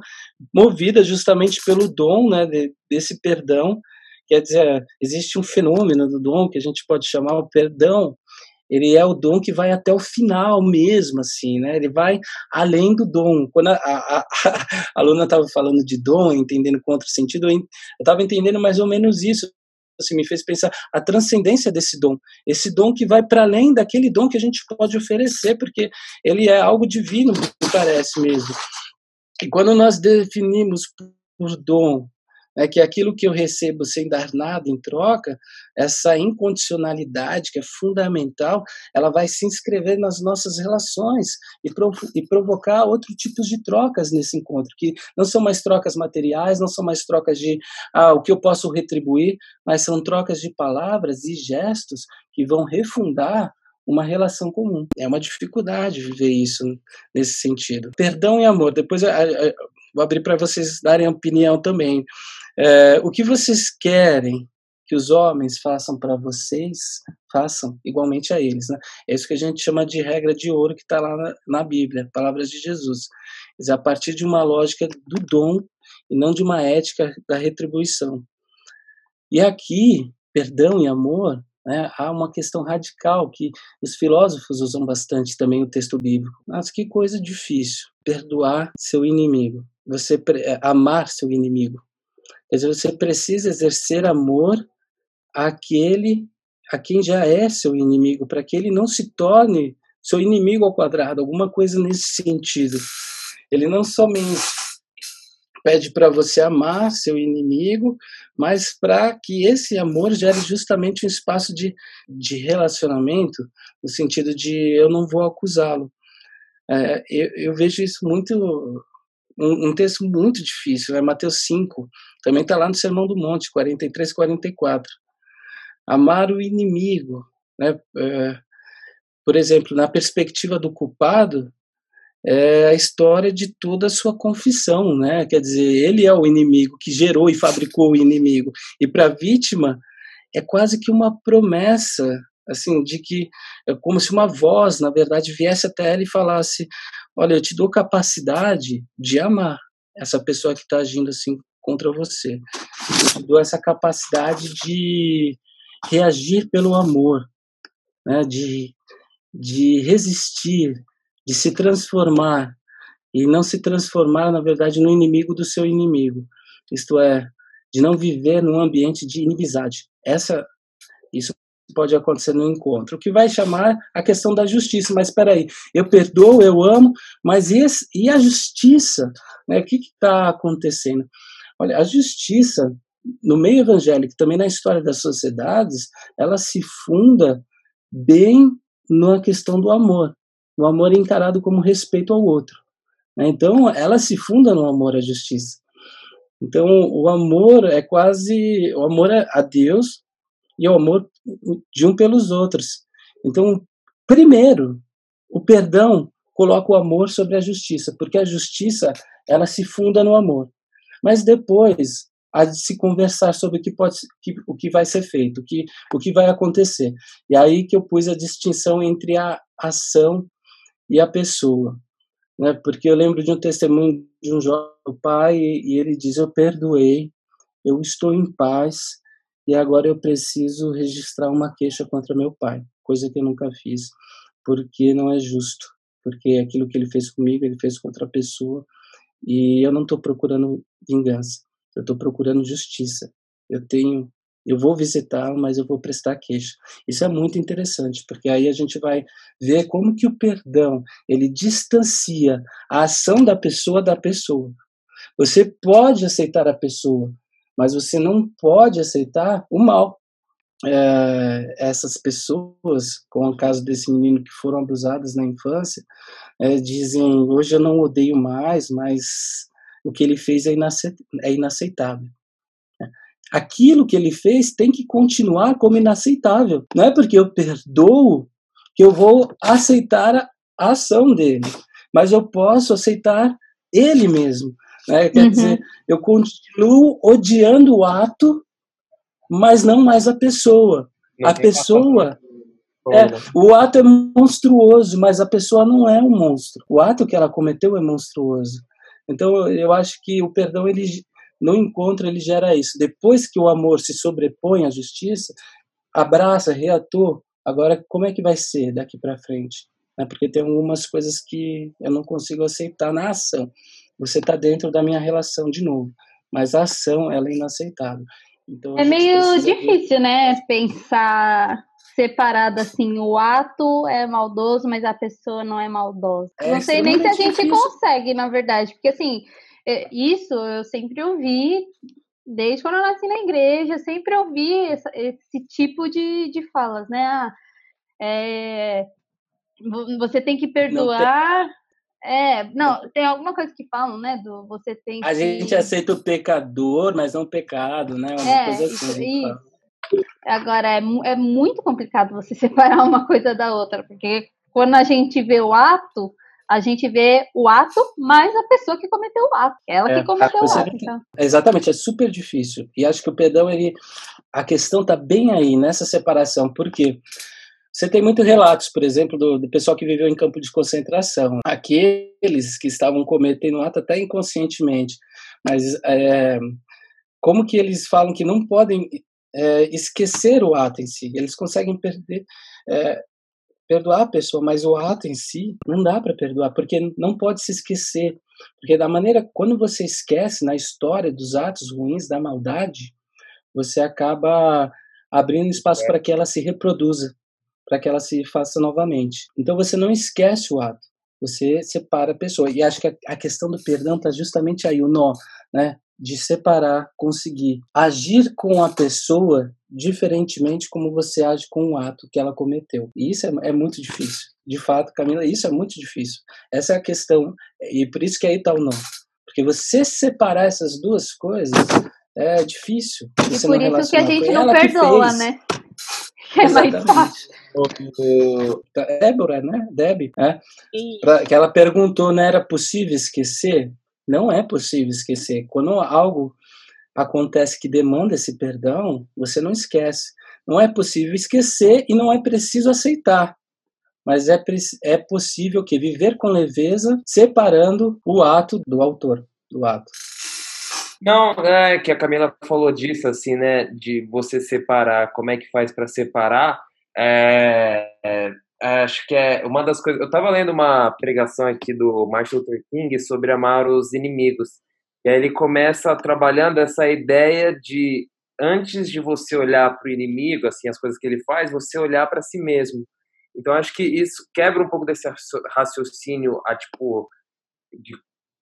movida justamente pelo dom, né, de, desse perdão, quer dizer, existe um fenômeno do dom que a gente pode chamar o perdão ele é o dom que vai até o final mesmo, assim, né? Ele vai além do dom. Quando a, a, a, aluna estava falando de dom, entendendo com outro sentido, eu estava entendendo mais ou menos isso. Assim, me fez pensar a transcendência desse dom, esse dom que vai para além daquele dom que a gente pode oferecer, porque ele é algo divino, parece mesmo. E quando nós definimos por dom é que aquilo que eu recebo sem dar nada em troca, essa incondicionalidade que é fundamental, ela vai se inscrever nas nossas relações e, e provocar outros tipos de trocas nesse encontro, que não são mais trocas materiais, não são mais trocas de ah, o que eu posso retribuir, mas são trocas de palavras e gestos que vão refundar uma relação comum. É uma dificuldade viver isso nesse sentido. Perdão e amor. Depois vou abrir para vocês darem opinião também. É, o que vocês querem que os homens façam para vocês, façam igualmente a eles. Né? É isso que a gente chama de regra de ouro que está lá na, na, Bíblia, palavras de Jesus. A partir de uma lógica do dom e não de uma ética da retribuição. E aqui, perdão e amor, né, há uma questão radical que os filósofos usam bastante também o texto bíblico. Mas que coisa difícil, perdoar seu inimigo, você amar seu inimigo. Quer dizer, você precisa exercer amor àquele a quem já é seu inimigo, para que ele não se torne seu inimigo ao quadrado, alguma coisa nesse sentido. Ele não somente pede para você amar seu inimigo, mas para que esse amor gere justamente um espaço de, de relacionamento, no sentido de eu não vou acusá-lo. É, eu, eu, vejo isso muito, um, um texto muito difícil, é Mateus 5, também está lá no Sermão do Monte, 43, 44. Amar o inimigo, né? É, por exemplo, na perspectiva do culpado, é a história de toda a sua confissão, né? Quer dizer, ele é o inimigo que gerou e fabricou o inimigo. E para a vítima é quase que uma promessa, assim, de que é como se uma voz, na verdade, viesse até ela e falasse: "Olha, eu te dou capacidade de amar essa pessoa que está agindo assim contra você. Eu te essa capacidade de reagir pelo amor, né? De de resistir de se transformar e não se transformar, na verdade, no inimigo do seu inimigo. Isto é, de não viver num ambiente de inimizade. Essa, isso pode acontecer no encontro. O que vai chamar a questão da justiça. Mas espera aí, eu perdoo, eu amo, mas e, esse, e a justiça? Né? O que está acontecendo? Olha, a justiça no meio evangélico, também na história das sociedades, ela se funda bem na questão do amor o amor é encarado como respeito ao outro. Né? Então, ela se funda no amor à justiça. Então, o amor é quase o amor a Deus e o amor de um pelos outros. Então, primeiro, o perdão coloca o amor sobre a justiça, porque a justiça ela se funda no amor. Mas depois há de se conversar sobre o que pode que, o que vai ser feito, o que o que vai acontecer. E aí que eu pus a distinção entre a ação e a pessoa. Né? Porque eu lembro de um testemunho de um jovem pai e ele diz: Eu perdoei, eu estou em paz e agora eu preciso registrar uma queixa contra meu pai, coisa que eu nunca fiz, porque não é justo, porque aquilo que ele fez comigo, ele fez contra a pessoa e eu não estou procurando vingança, eu estou procurando justiça. Eu tenho eu vou visitá-lo, mas eu vou prestar queixa. Isso é muito interessante, porque aí a gente vai ver como que o perdão, ele distancia a ação da pessoa da pessoa. Você pode aceitar a pessoa, mas você não pode aceitar o mal. É, essas pessoas, como o caso desse menino que foram abusadas na infância, é, dizem: hoje eu não odeio mais, mas o que ele fez é, é inaceitável aquilo que ele fez tem que continuar como inaceitável. Não é porque eu perdoo que eu vou aceitar a ação dele, mas eu posso aceitar ele mesmo. Né? Quer uhum. dizer, eu continuo odiando o ato, mas não mais a pessoa. Não a pessoa. É, o ato é monstruoso, mas a pessoa não é um monstro. O ato que ela cometeu é monstruoso. Então, eu acho que o perdão ele no encontro ele gera isso. Depois que o amor se sobrepõe à justiça, abraça, reator, agora como é que vai ser daqui para frente? Né? Porque tem algumas coisas que eu não consigo aceitar na ação. Você está dentro da minha relação de novo, mas a ação ela é inaceitável. Então, é meio difícil, ver... né? Pensar separado assim, o ato é maldoso, mas a pessoa não é maldosa. É não sei nem se a gente difícil. consegue, na verdade, porque assim, é, isso eu sempre ouvi, desde quando eu nasci na igreja, sempre ouvi esse, esse tipo de, de falas, né? Ah, é, você tem que perdoar. Não. É, não, tem alguma coisa que falam, né? Do você tem que... A gente aceita o pecador, mas não o pecado, né? Uma é, coisa assim. Agora, é, é muito complicado você separar uma coisa da outra, porque quando a gente vê o ato, a gente vê o ato mais a pessoa que cometeu o ato. Ela é, que cometeu o ato. Então. Exatamente, é super difícil. E acho que o perdão, ele, a questão está bem aí, nessa separação. Por quê? Você tem muitos relatos, por exemplo, do, do, pessoal que viveu em campo de concentração. Aqueles que estavam cometendo ato até inconscientemente. Mas é, como que eles falam que não podem é, esquecer o ato em si? Eles conseguem perder, é, perdoar a pessoa, mas o ato em si não dá para perdoar, porque não pode se esquecer. Porque da maneira, quando você esquece na história dos atos ruins, da maldade, você acaba abrindo espaço é. para que ela se reproduza, para que ela se faça novamente. Então você não esquece o ato, você separa a pessoa. E acho que a, questão do perdão está justamente aí, o nó, né? De separar, conseguir agir com a pessoa diferentemente como você age com o ato que ela cometeu. E isso é, é muito difícil. De fato, Camila, isso é muito difícil. Essa é a questão, e por isso que aí está o nó. Porque você separar essas duas coisas é difícil. E por isso que a gente não perdoa, né? É mais fácil. Débora, né? Deb, é. Pra, que ela perguntou, não era possível esquecer? Não é possível esquecer. Quando algo acontece que demanda esse perdão, você não esquece. Não é possível esquecer e não é preciso aceitar. Mas é, é possível que viver com leveza, separando o ato do autor do ato. Não, é que a Camila falou disso, assim, né? De você separar, como é que faz para separar? É, é, acho que é uma das coisas. Eu estava lendo uma pregação aqui do Martin Luther King sobre amar os inimigos. E aí ele começa trabalhando essa ideia de antes de você olhar para o inimigo, assim, as coisas que ele faz, você olhar para si mesmo. Então acho que isso quebra um pouco desse raciocínio a tipo de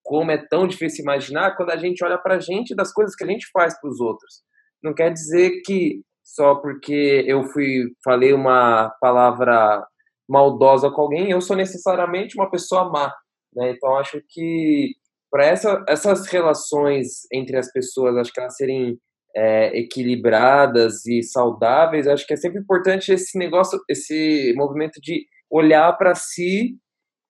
como é tão difícil imaginar quando a gente olha para a gente das coisas que a gente faz para os outros. Não quer dizer que só porque eu fui falei uma palavra maldosa com alguém, eu sou necessariamente uma pessoa má. Né? Então acho que para essa, essas relações entre as pessoas, acho que elas serem é, equilibradas e saudáveis, acho que é sempre importante esse negócio, esse movimento de olhar para si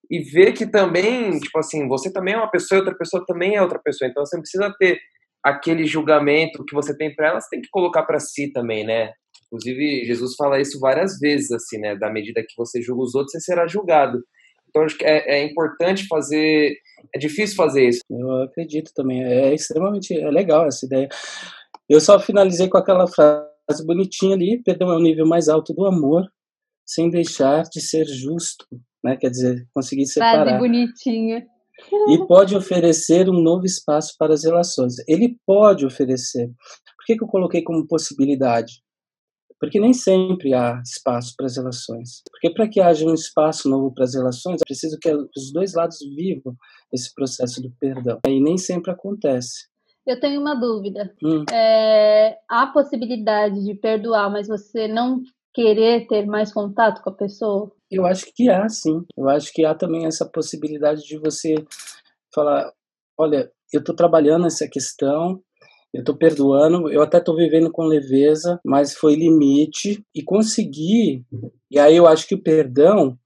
e ver que também, tipo assim, você também é uma pessoa e outra pessoa também é outra pessoa. Então você não precisa ter aquele julgamento que você tem para ela, você tem que colocar para si também, né? Inclusive, Jesus fala isso várias vezes, assim, né? Da medida que você julga os outros, você será julgado. Então, acho que é, é importante fazer. É difícil fazer isso. Eu acredito também. É extremamente é legal essa ideia. Eu só finalizei com aquela frase bonitinha ali: perdão é o nível mais alto do amor, sem deixar de ser justo né? Quer dizer, conseguir separar. Frase bonitinha. E pode oferecer um novo espaço para as relações. Ele pode oferecer. Por que, que eu coloquei como possibilidade? Porque nem sempre há espaço para as relações. Porque para que haja um espaço novo para as relações, é preciso que os dois lados vivam esse processo do perdão. E nem sempre acontece. Eu tenho uma dúvida. Hum. É, há possibilidade de perdoar, mas você não querer ter mais contato com a pessoa? Eu acho que há, sim. Eu acho que há também essa possibilidade de você falar: olha, eu estou trabalhando essa questão, eu estou perdoando, eu até estou vivendo com leveza, mas foi limite e conseguir. E aí eu acho que o perdão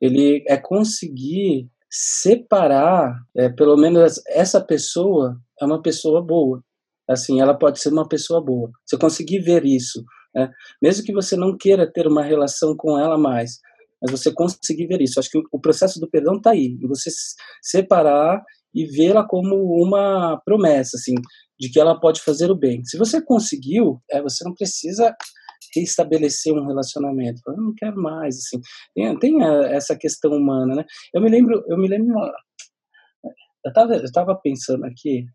ele é conseguir separar, é, pelo menos essa pessoa é uma pessoa boa. Assim, ela pode ser uma pessoa boa. Eu conseguir ver isso, né? mesmo que você não queira ter uma relação com ela mais, mas você conseguir ver isso. Acho que o processo do perdão está aí, você separar e vê-la como uma promessa, assim, de que ela pode fazer o bem. Se você conseguiu, é, você não precisa restabelecer um relacionamento. Eu não quero mais, assim. Tem, tem essa questão humana, né? Eu me lembro, eu me lembro, eu estava eu tava pensando aqui,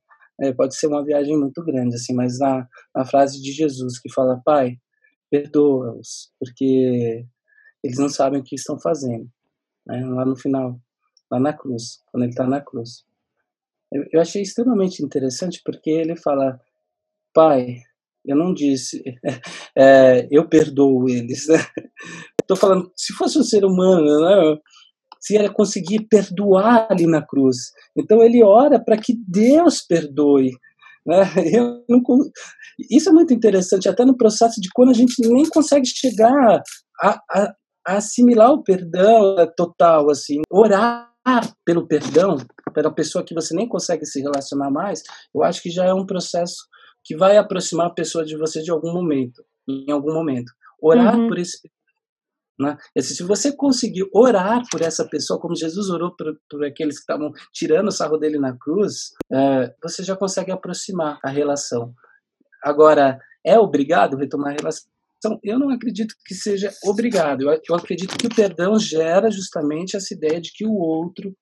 é, pode ser uma viagem muito grande, assim, mas na, na frase de Jesus que fala, Pai, perdoa-os, porque eles não sabem o que estão fazendo. Né? Lá no final, lá na cruz, quando ele está na cruz. Eu, eu, achei extremamente interessante porque ele fala, pai, eu não disse, é, eu perdoo eles. Estou falando, se fosse um ser humano, né? se ele conseguir perdoar ali na cruz. Então ele ora para que Deus perdoe. Né? Não, isso é muito interessante, até no processo de quando a gente nem consegue chegar a, a, assimilar o perdão total, assim, orar pelo perdão, pela pessoa que você nem consegue se relacionar mais, eu acho que já é um processo que vai aproximar a pessoa de você de algum momento, em algum momento. Orar uhum. por esse né? Se você conseguir orar por essa pessoa, como Jesus orou por, por aqueles que estavam tirando o sarro dele na cruz, é, você já consegue aproximar a relação. Agora, é obrigado retomar a relação? Eu não acredito que seja obrigado. Eu, eu acredito que o perdão gera justamente essa ideia de que o outro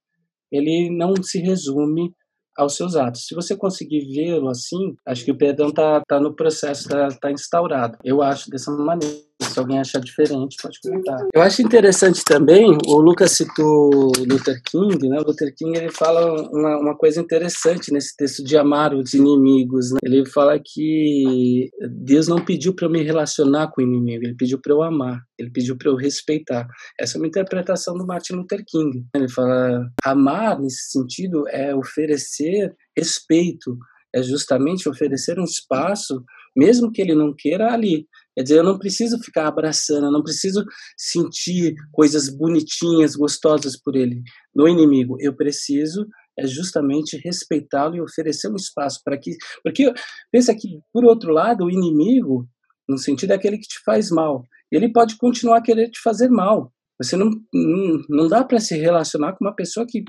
ele não se resume aos seus atos. Se você conseguir vê-lo assim, acho que o perdão está tá no processo, está tá instaurado. Eu acho dessa maneira. Se alguém achar diferente, pode comentar. Eu acho interessante também, o Lucas citou Luther King, né? O Luther King ele fala uma, uma coisa interessante nesse texto de amar os inimigos. Né? Ele fala que Deus não pediu para eu me relacionar com o inimigo, ele pediu para eu amar, ele pediu para eu respeitar. Essa é uma interpretação do Martin Luther King. Ele fala: amar, nesse sentido, é oferecer respeito, é justamente oferecer um espaço, mesmo que ele não queira, ali. Quer dizer, eu não preciso ficar abraçando, eu não preciso sentir coisas bonitinhas, gostosas por ele, no inimigo. Eu preciso é justamente respeitá-lo e oferecer um espaço para que. Porque pensa que, por outro lado, o inimigo, no sentido é aquele que te faz mal, ele pode continuar a querer te fazer mal. Você não, não, não dá para se relacionar com uma pessoa que,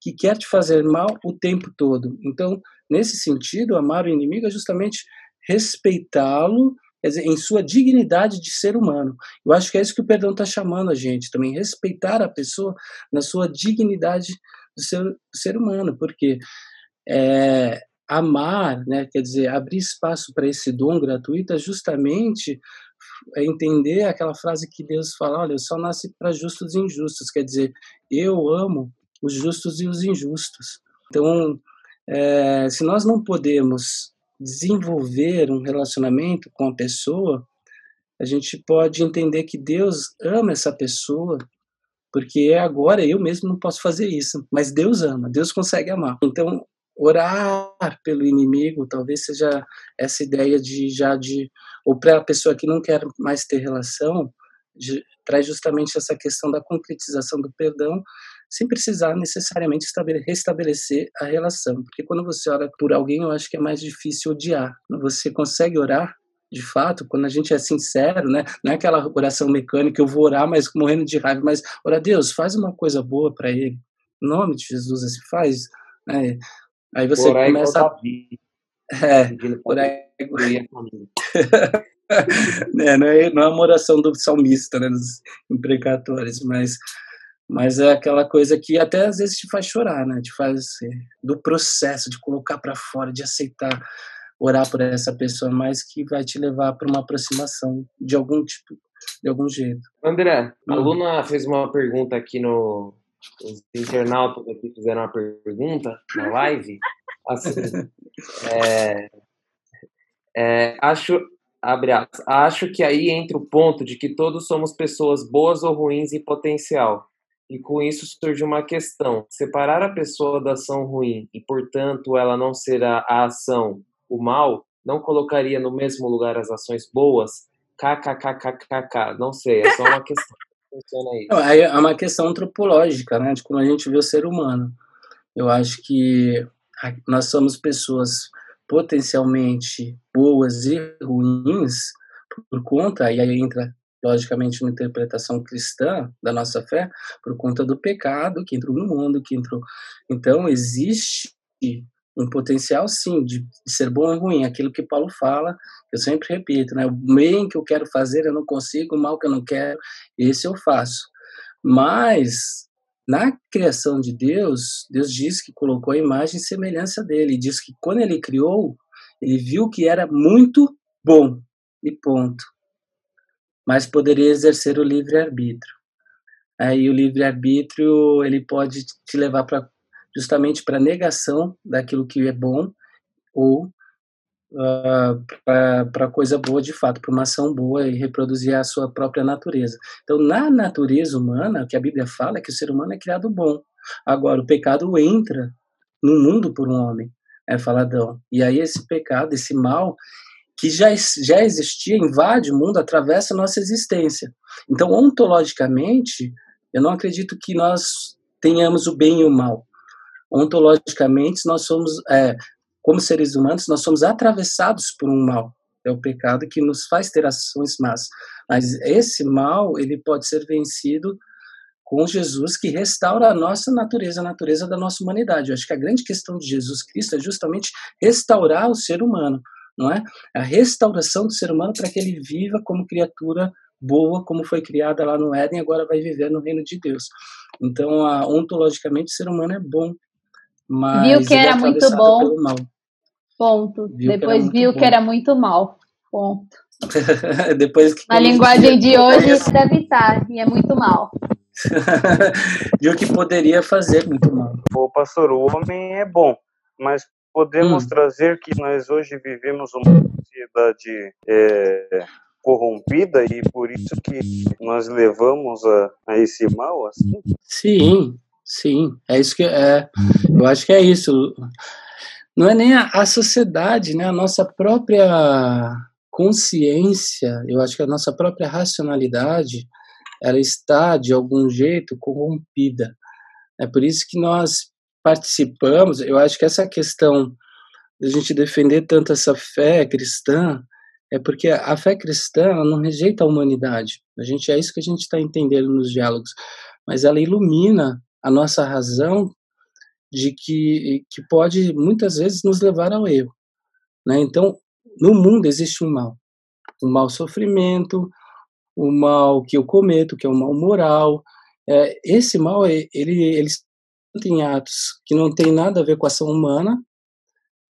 que quer te fazer mal o tempo todo. Então, nesse sentido, amar o inimigo é justamente respeitá-lo em sua dignidade de ser humano. Eu acho que é isso que o perdão está chamando a gente também, respeitar a pessoa na sua dignidade de ser, ser humano, porque é, amar, né, quer dizer, abrir espaço para esse dom gratuito é justamente é entender aquela frase que Deus fala, olha, eu só nasci para justos e injustos, quer dizer, eu amo os justos e os injustos. Então, é, se nós não podemos desenvolver um relacionamento com a pessoa, a gente pode entender que Deus ama essa pessoa, porque agora eu mesmo não posso fazer isso, mas Deus ama, Deus consegue amar. Então, orar pelo inimigo talvez seja essa ideia de já de ou para a pessoa que não quer mais ter relação, de, traz justamente essa questão da concretização do perdão sem precisar necessariamente restabelecer a relação. Porque quando você ora por alguém, eu acho que é mais difícil odiar. Você consegue orar de fato, quando a gente é sincero, né? Não é aquela oração mecânica, eu vou orar, mas morrendo de raiva, mas ora Deus, faz uma coisa boa para ele. Em nome de Jesus, assim faz. Né? Aí você orar começa a... É, orar é, não, é, não é uma oração do salmista, né, dos imprecatórios, mas mas é aquela coisa que até às vezes te faz chorar, né? Te faz assim, do processo de colocar para fora, de aceitar orar por essa pessoa, mas que vai te levar para uma aproximação de algum tipo, de algum jeito. André, a uhum. Luna fez uma pergunta aqui no os internautas aqui fizeram uma pergunta na live. Assim, é, é, acho, abre aspas, acho que aí entra o ponto de que todos somos pessoas boas ou ruins em potencial. E com isso surge uma questão: separar a pessoa da ação ruim e, portanto, ela não será a ação, o mal, não colocaria no mesmo lugar as ações boas? KKKKKK, não sei, é só uma questão. Funciona aí. É uma questão antropológica, né, de como a gente vê o ser humano. Eu acho que nós somos pessoas potencialmente boas e ruins por conta, e aí entra logicamente, uma interpretação cristã da nossa fé, por conta do pecado que entrou no mundo, que entrou. Então, existe um potencial, sim, de ser bom ou ruim. Aquilo que Paulo fala, eu sempre repito, né? O bem que eu quero fazer eu não consigo, o mal que eu não quero, esse eu faço. Mas, na criação de Deus, Deus diz que colocou a imagem e semelhança dele. Diz que quando ele criou, ele viu que era muito bom. E ponto mas poderia exercer o livre-arbítrio. Aí o livre-arbítrio ele pode te levar para justamente para negação daquilo que é bom ou uh, ah, para coisa boa de fato, para uma ação boa e reproduzir a sua própria natureza. Então, na natureza humana, o que a Bíblia fala é que o ser humano é criado bom. Agora, o pecado entra no mundo por um homem, é faladão. E aí esse pecado, esse mal, que já, já existia, invade o mundo, atravessa a nossa existência. Então, ontologicamente, eu não acredito que nós tenhamos o bem e o mal. Ontologicamente, nós somos, é, como seres humanos, nós somos atravessados por um mal. É o pecado que nos faz ter ações más. Mas esse mal, ele pode ser vencido com Jesus que restaura a nossa natureza, a natureza da nossa humanidade. Eu acho que a grande questão de Jesus Cristo é justamente restaurar o ser humano não é? A restauração do ser humano para que ele viva como criatura boa, como foi criada lá no Éden, agora vai viver no reino de Deus. Então, a, ontologicamente, o ser humano é bom, mas viu que era é muito bom. Ponto. Viu Depois que viu bom. que era muito mal. Ponto. Depois que Na linguagem de hoje deve estar, e é muito mal. Viu que poderia fazer muito mal. O pastor, o homem é bom, mas podemos hum. trazer que nós hoje vivemos uma sociedade é, corrompida e por isso que nós levamos a, a esse mal assim? Sim, sim. É isso que é. Eu acho que é isso. Não é nem a, a sociedade, né? A nossa própria consciência, eu acho que a nossa própria racionalidade, ela está de algum jeito corrompida. É por isso que nós participamos. Eu acho que essa questão de a gente defender tanto essa fé cristã é porque a fé cristã não rejeita a humanidade. A gente é isso que a gente está entendendo nos diálogos, mas ela ilumina a nossa razão de que que pode muitas vezes nos levar ao erro, né? Então no mundo existe um mal. Um mau sofrimento, o mal que eu cometo, que é o mal moral. É, esse mal, ele, ele tem atos que não tem nada a ver com a ação humana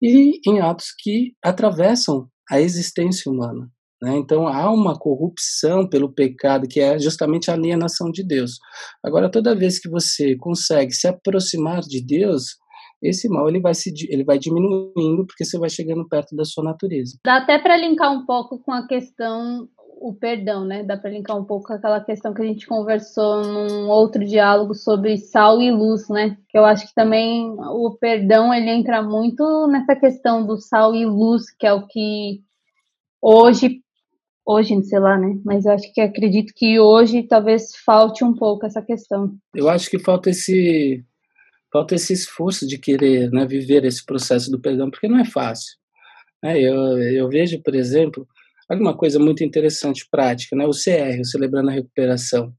e em atos que atravessam a existência humana. Né? Então há uma corrupção pelo pecado que é justamente a alienação de Deus. Agora, toda vez que você consegue se aproximar de Deus, esse mal ele vai se ele vai diminuindo porque você vai chegando perto da sua natureza. Dá até para linkar um pouco com a questão o perdão, né? Dá para linkar um pouco com aquela questão que a gente conversou num outro diálogo sobre sal e luz, né? Que eu acho que também o perdão ele entra muito nessa questão do sal e luz, que é o que hoje hoje, sei lá, né? Mas eu acho que acredito que hoje talvez falte um pouco essa questão. Eu acho que falta esse falta esse esforço de querer né, viver esse processo do perdão, porque não é fácil. Né? Eu, eu vejo, por exemplo, alguma coisa muito interessante, prática, né? o CR, o Celebrando a Recuperação.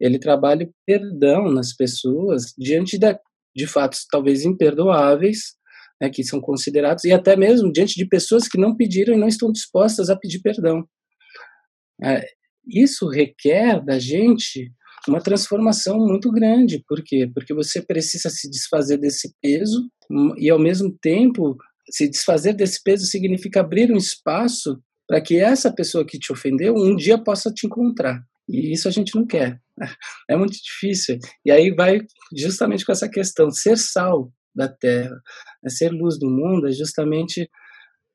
Ele trabalha o perdão nas pessoas diante da, de fatos talvez imperdoáveis, né, que são considerados, e até mesmo diante de pessoas que não pediram e não estão dispostas a pedir perdão. É, isso requer da gente uma transformação muito grande. Por quê? Porque você precisa se desfazer desse peso hum, e, ao mesmo tempo, se desfazer desse peso significa abrir um espaço para que essa pessoa que te ofendeu um dia possa te encontrar. E isso a gente não quer. É muito difícil. E aí vai justamente com essa questão: ser sal da terra, né? ser luz do mundo, é justamente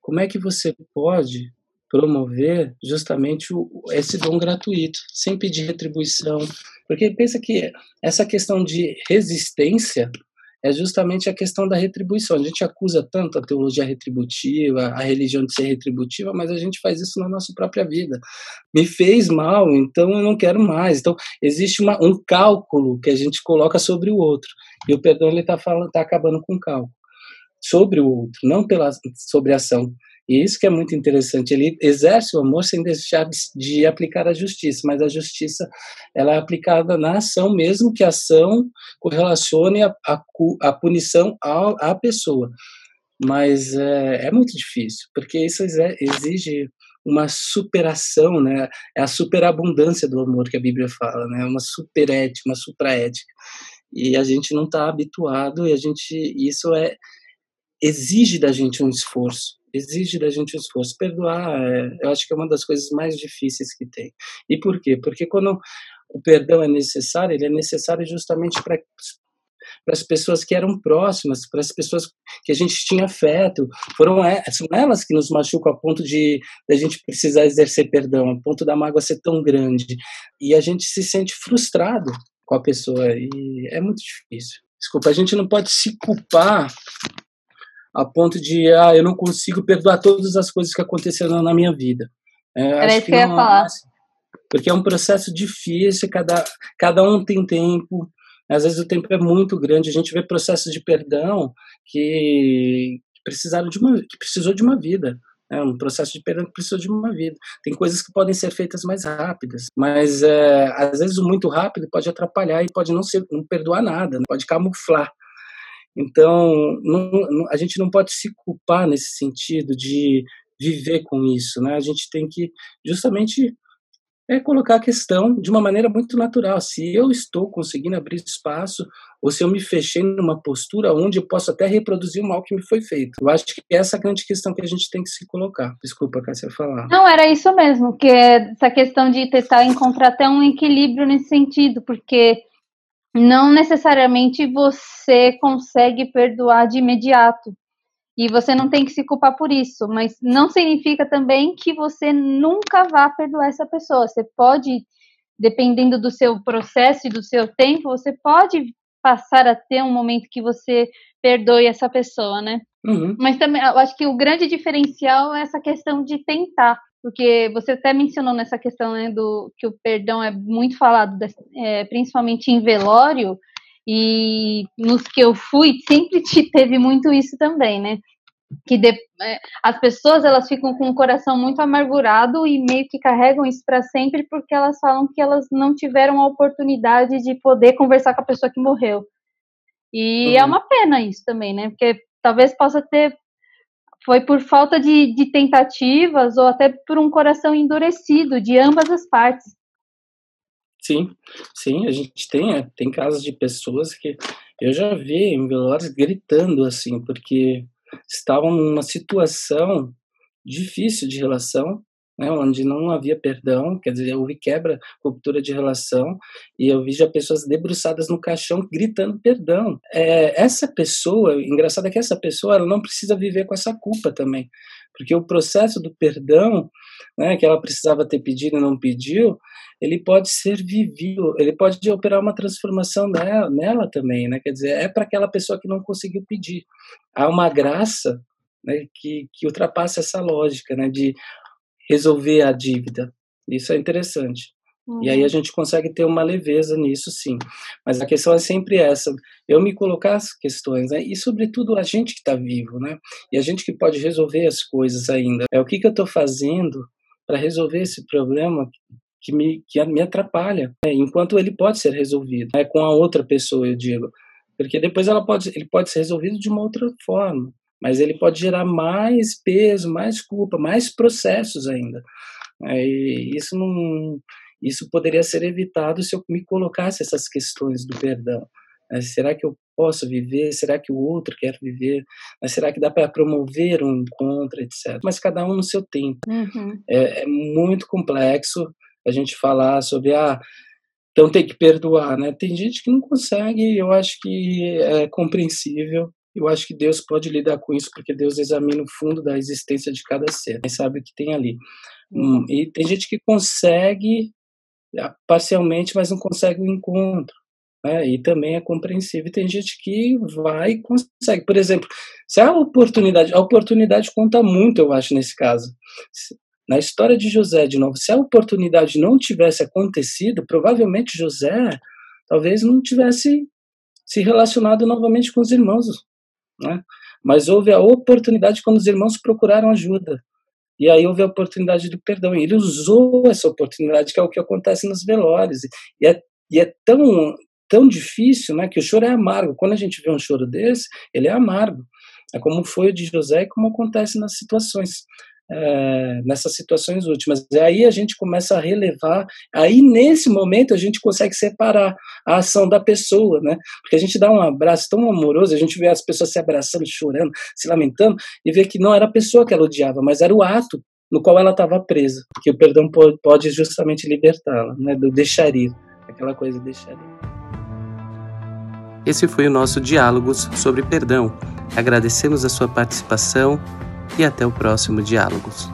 como é que você pode promover justamente esse dom gratuito, sem pedir retribuição. Porque pensa que essa questão de resistência é justamente a questão da retribuição. A gente acusa tanto a teologia retributiva, a religião de ser retributiva, mas a gente faz isso na nossa própria vida. Me fez mal, então eu não quero mais. Então existe uma, um cálculo que a gente coloca sobre o outro. E o perdão está tá acabando com o cálculo sobre o outro, não pela sobre a ação. E isso que é muito interessante. Ele exerce o amor sem deixar de, aplicar a justiça, mas a justiça ela é aplicada na ação, mesmo que a ação correlacione a, a, a punição à, à pessoa. Mas é, é, muito difícil, porque isso exige uma superação, né? É a superabundância do amor que a Bíblia fala, né? Uma superética, uma supraética. E a gente não está habituado e a gente isso é exige da gente um esforço exige da gente esforço. Perdoar, é, eu acho que é uma das coisas mais difíceis que tem. E por quê? Porque quando o perdão é necessário, ele é necessário justamente para para as pessoas que eram próximas, para as pessoas que a gente tinha afeto. Foram são elas que nos machucam a ponto de a gente precisar exercer perdão, a ponto da mágoa ser tão grande. E a gente se sente frustrado com a pessoa e é muito difícil. Desculpa, a gente não pode se culpar a ponto de, ah, eu não consigo perdoar todas as coisas que aconteceram na minha vida. É, Era isso que, que eu ia falar. Porque é um processo difícil, cada, cada um tem tempo, às vezes o tempo é muito grande, a gente vê processos de perdão que, que precisaram de uma, que precisou de uma vida. É um processo de perdão que precisou de uma vida. Tem coisas que podem ser feitas mais rápidas, mas é, às vezes o muito rápido pode atrapalhar e pode não, ser, não perdoar nada, né? pode camuflar. Então, não, não, a gente não pode se culpar nesse sentido de viver com isso, né? A gente tem que justamente é colocar a questão de uma maneira muito natural. Se eu estou conseguindo abrir espaço, ou se eu me fechei numa postura onde eu posso até reproduzir o mal que me foi feito. Eu acho que essa é a grande questão que a gente tem que se colocar. Desculpa, Cássia, falar. Não, era isso mesmo, que essa questão de tentar encontrar até um equilíbrio nesse sentido, porque não necessariamente você consegue perdoar de imediato. E você não tem que se culpar por isso, mas não significa também que você nunca vá perdoar essa pessoa. Você pode, dependendo do seu processo e do seu tempo, você pode passar a ter um momento que você perdoe essa pessoa, né? Uhum. Mas também, eu acho que o grande diferencial é essa questão de tentar, porque você até mencionou nessa questão né, do que o perdão é muito falado, é, principalmente em velório, e nos que eu fui, sempre te teve muito isso também, né? Que de, é, as pessoas elas ficam com o coração muito amargurado e meio que carregam isso para sempre porque elas falam que elas não tiveram a oportunidade de poder conversar com a pessoa que morreu. E é uhum. é uma pena isso também, né? Porque talvez possa ter foi por falta de, de tentativas ou até por um coração endurecido de ambas as partes. Sim, sim, a gente tem, é, tem casos de pessoas que eu já vi em velórios gritando assim, porque estavam numa situação difícil de relação, né, onde não havia perdão, quer dizer, houve quebra, ruptura de relação, e eu vi já pessoas debruçadas no caixão gritando perdão. É, essa pessoa, engraçado é que essa pessoa ela não precisa viver com essa culpa também, porque o processo do perdão, né, que ela precisava ter pedido e não pediu, ele pode ser vivido, ele pode operar uma transformação nela, nela também, né? Quer dizer, é para aquela pessoa que não conseguiu pedir. Há uma graça né, que, que ultrapassa essa lógica, né, de resolver a dívida. Isso é interessante. Uhum. E aí a uhum. gente consegue ter uma leveza nisso, sim. Mas a questão é sempre essa: eu me colocar as questões, né? E sobretudo a gente que está vivo, né? E a gente que pode resolver as coisas ainda. É o que, que eu estou fazendo para resolver esse problema que me, que me atrapalha, né? enquanto ele pode ser resolvido né? com a outra pessoa, eu digo, porque depois ela pode, ele pode ser resolvido de uma outra forma, mas ele pode gerar mais peso, mais culpa, mais processos ainda. É, e isso não, isso poderia ser evitado se eu me colocasse essas questões do perdão. É, será que eu posso viver? Será que o outro quer viver? Mas será que dá para promover um encontro, etc. Mas cada um no seu tempo. Uhum. É, é muito complexo a gente falar sobre ah, então tem que perdoar, né? Tem gente que não consegue, eu acho que é compreensível. Eu acho que Deus pode lidar com isso porque Deus examina o fundo da existência de cada ser, e sabe o que tem ali. Hum, e tem gente que consegue ah, parcialmente, mas não consegue o encontro. Né? E também é compreensível. Tem gente que vai e consegue. Por exemplo, se a oportunidade, a oportunidade conta muito, eu acho, nesse caso na história de José, de novo, se a oportunidade não tivesse acontecido, provavelmente José talvez não tivesse se relacionado novamente com os irmãos, né? Mas houve a oportunidade quando os irmãos procuraram ajuda. E aí houve a oportunidade do perdão. E ele usou essa oportunidade, que é o que acontece nos velórios. E é, e é tão, tão difícil, né, que o choro é amargo. Quando a gente vê um choro desse, ele é amargo. É como foi o de José e como acontece nas situações é, nessas situações últimas. E aí a gente começa a relevar, aí nesse momento a gente consegue separar a ação da pessoa, né? Porque a gente dá um abraço tão amoroso, a gente vê as pessoas se abraçando, chorando, se lamentando, e vê que não era a pessoa que ela odiava, mas era o ato no qual ela estava presa, que o perdão pode justamente libertá-la, né? Do deixar ir, aquela coisa de deixar ir. Esse foi o nosso Diálogos sobre Perdão. Agradecemos a sua participação e até o próximo Diálogos.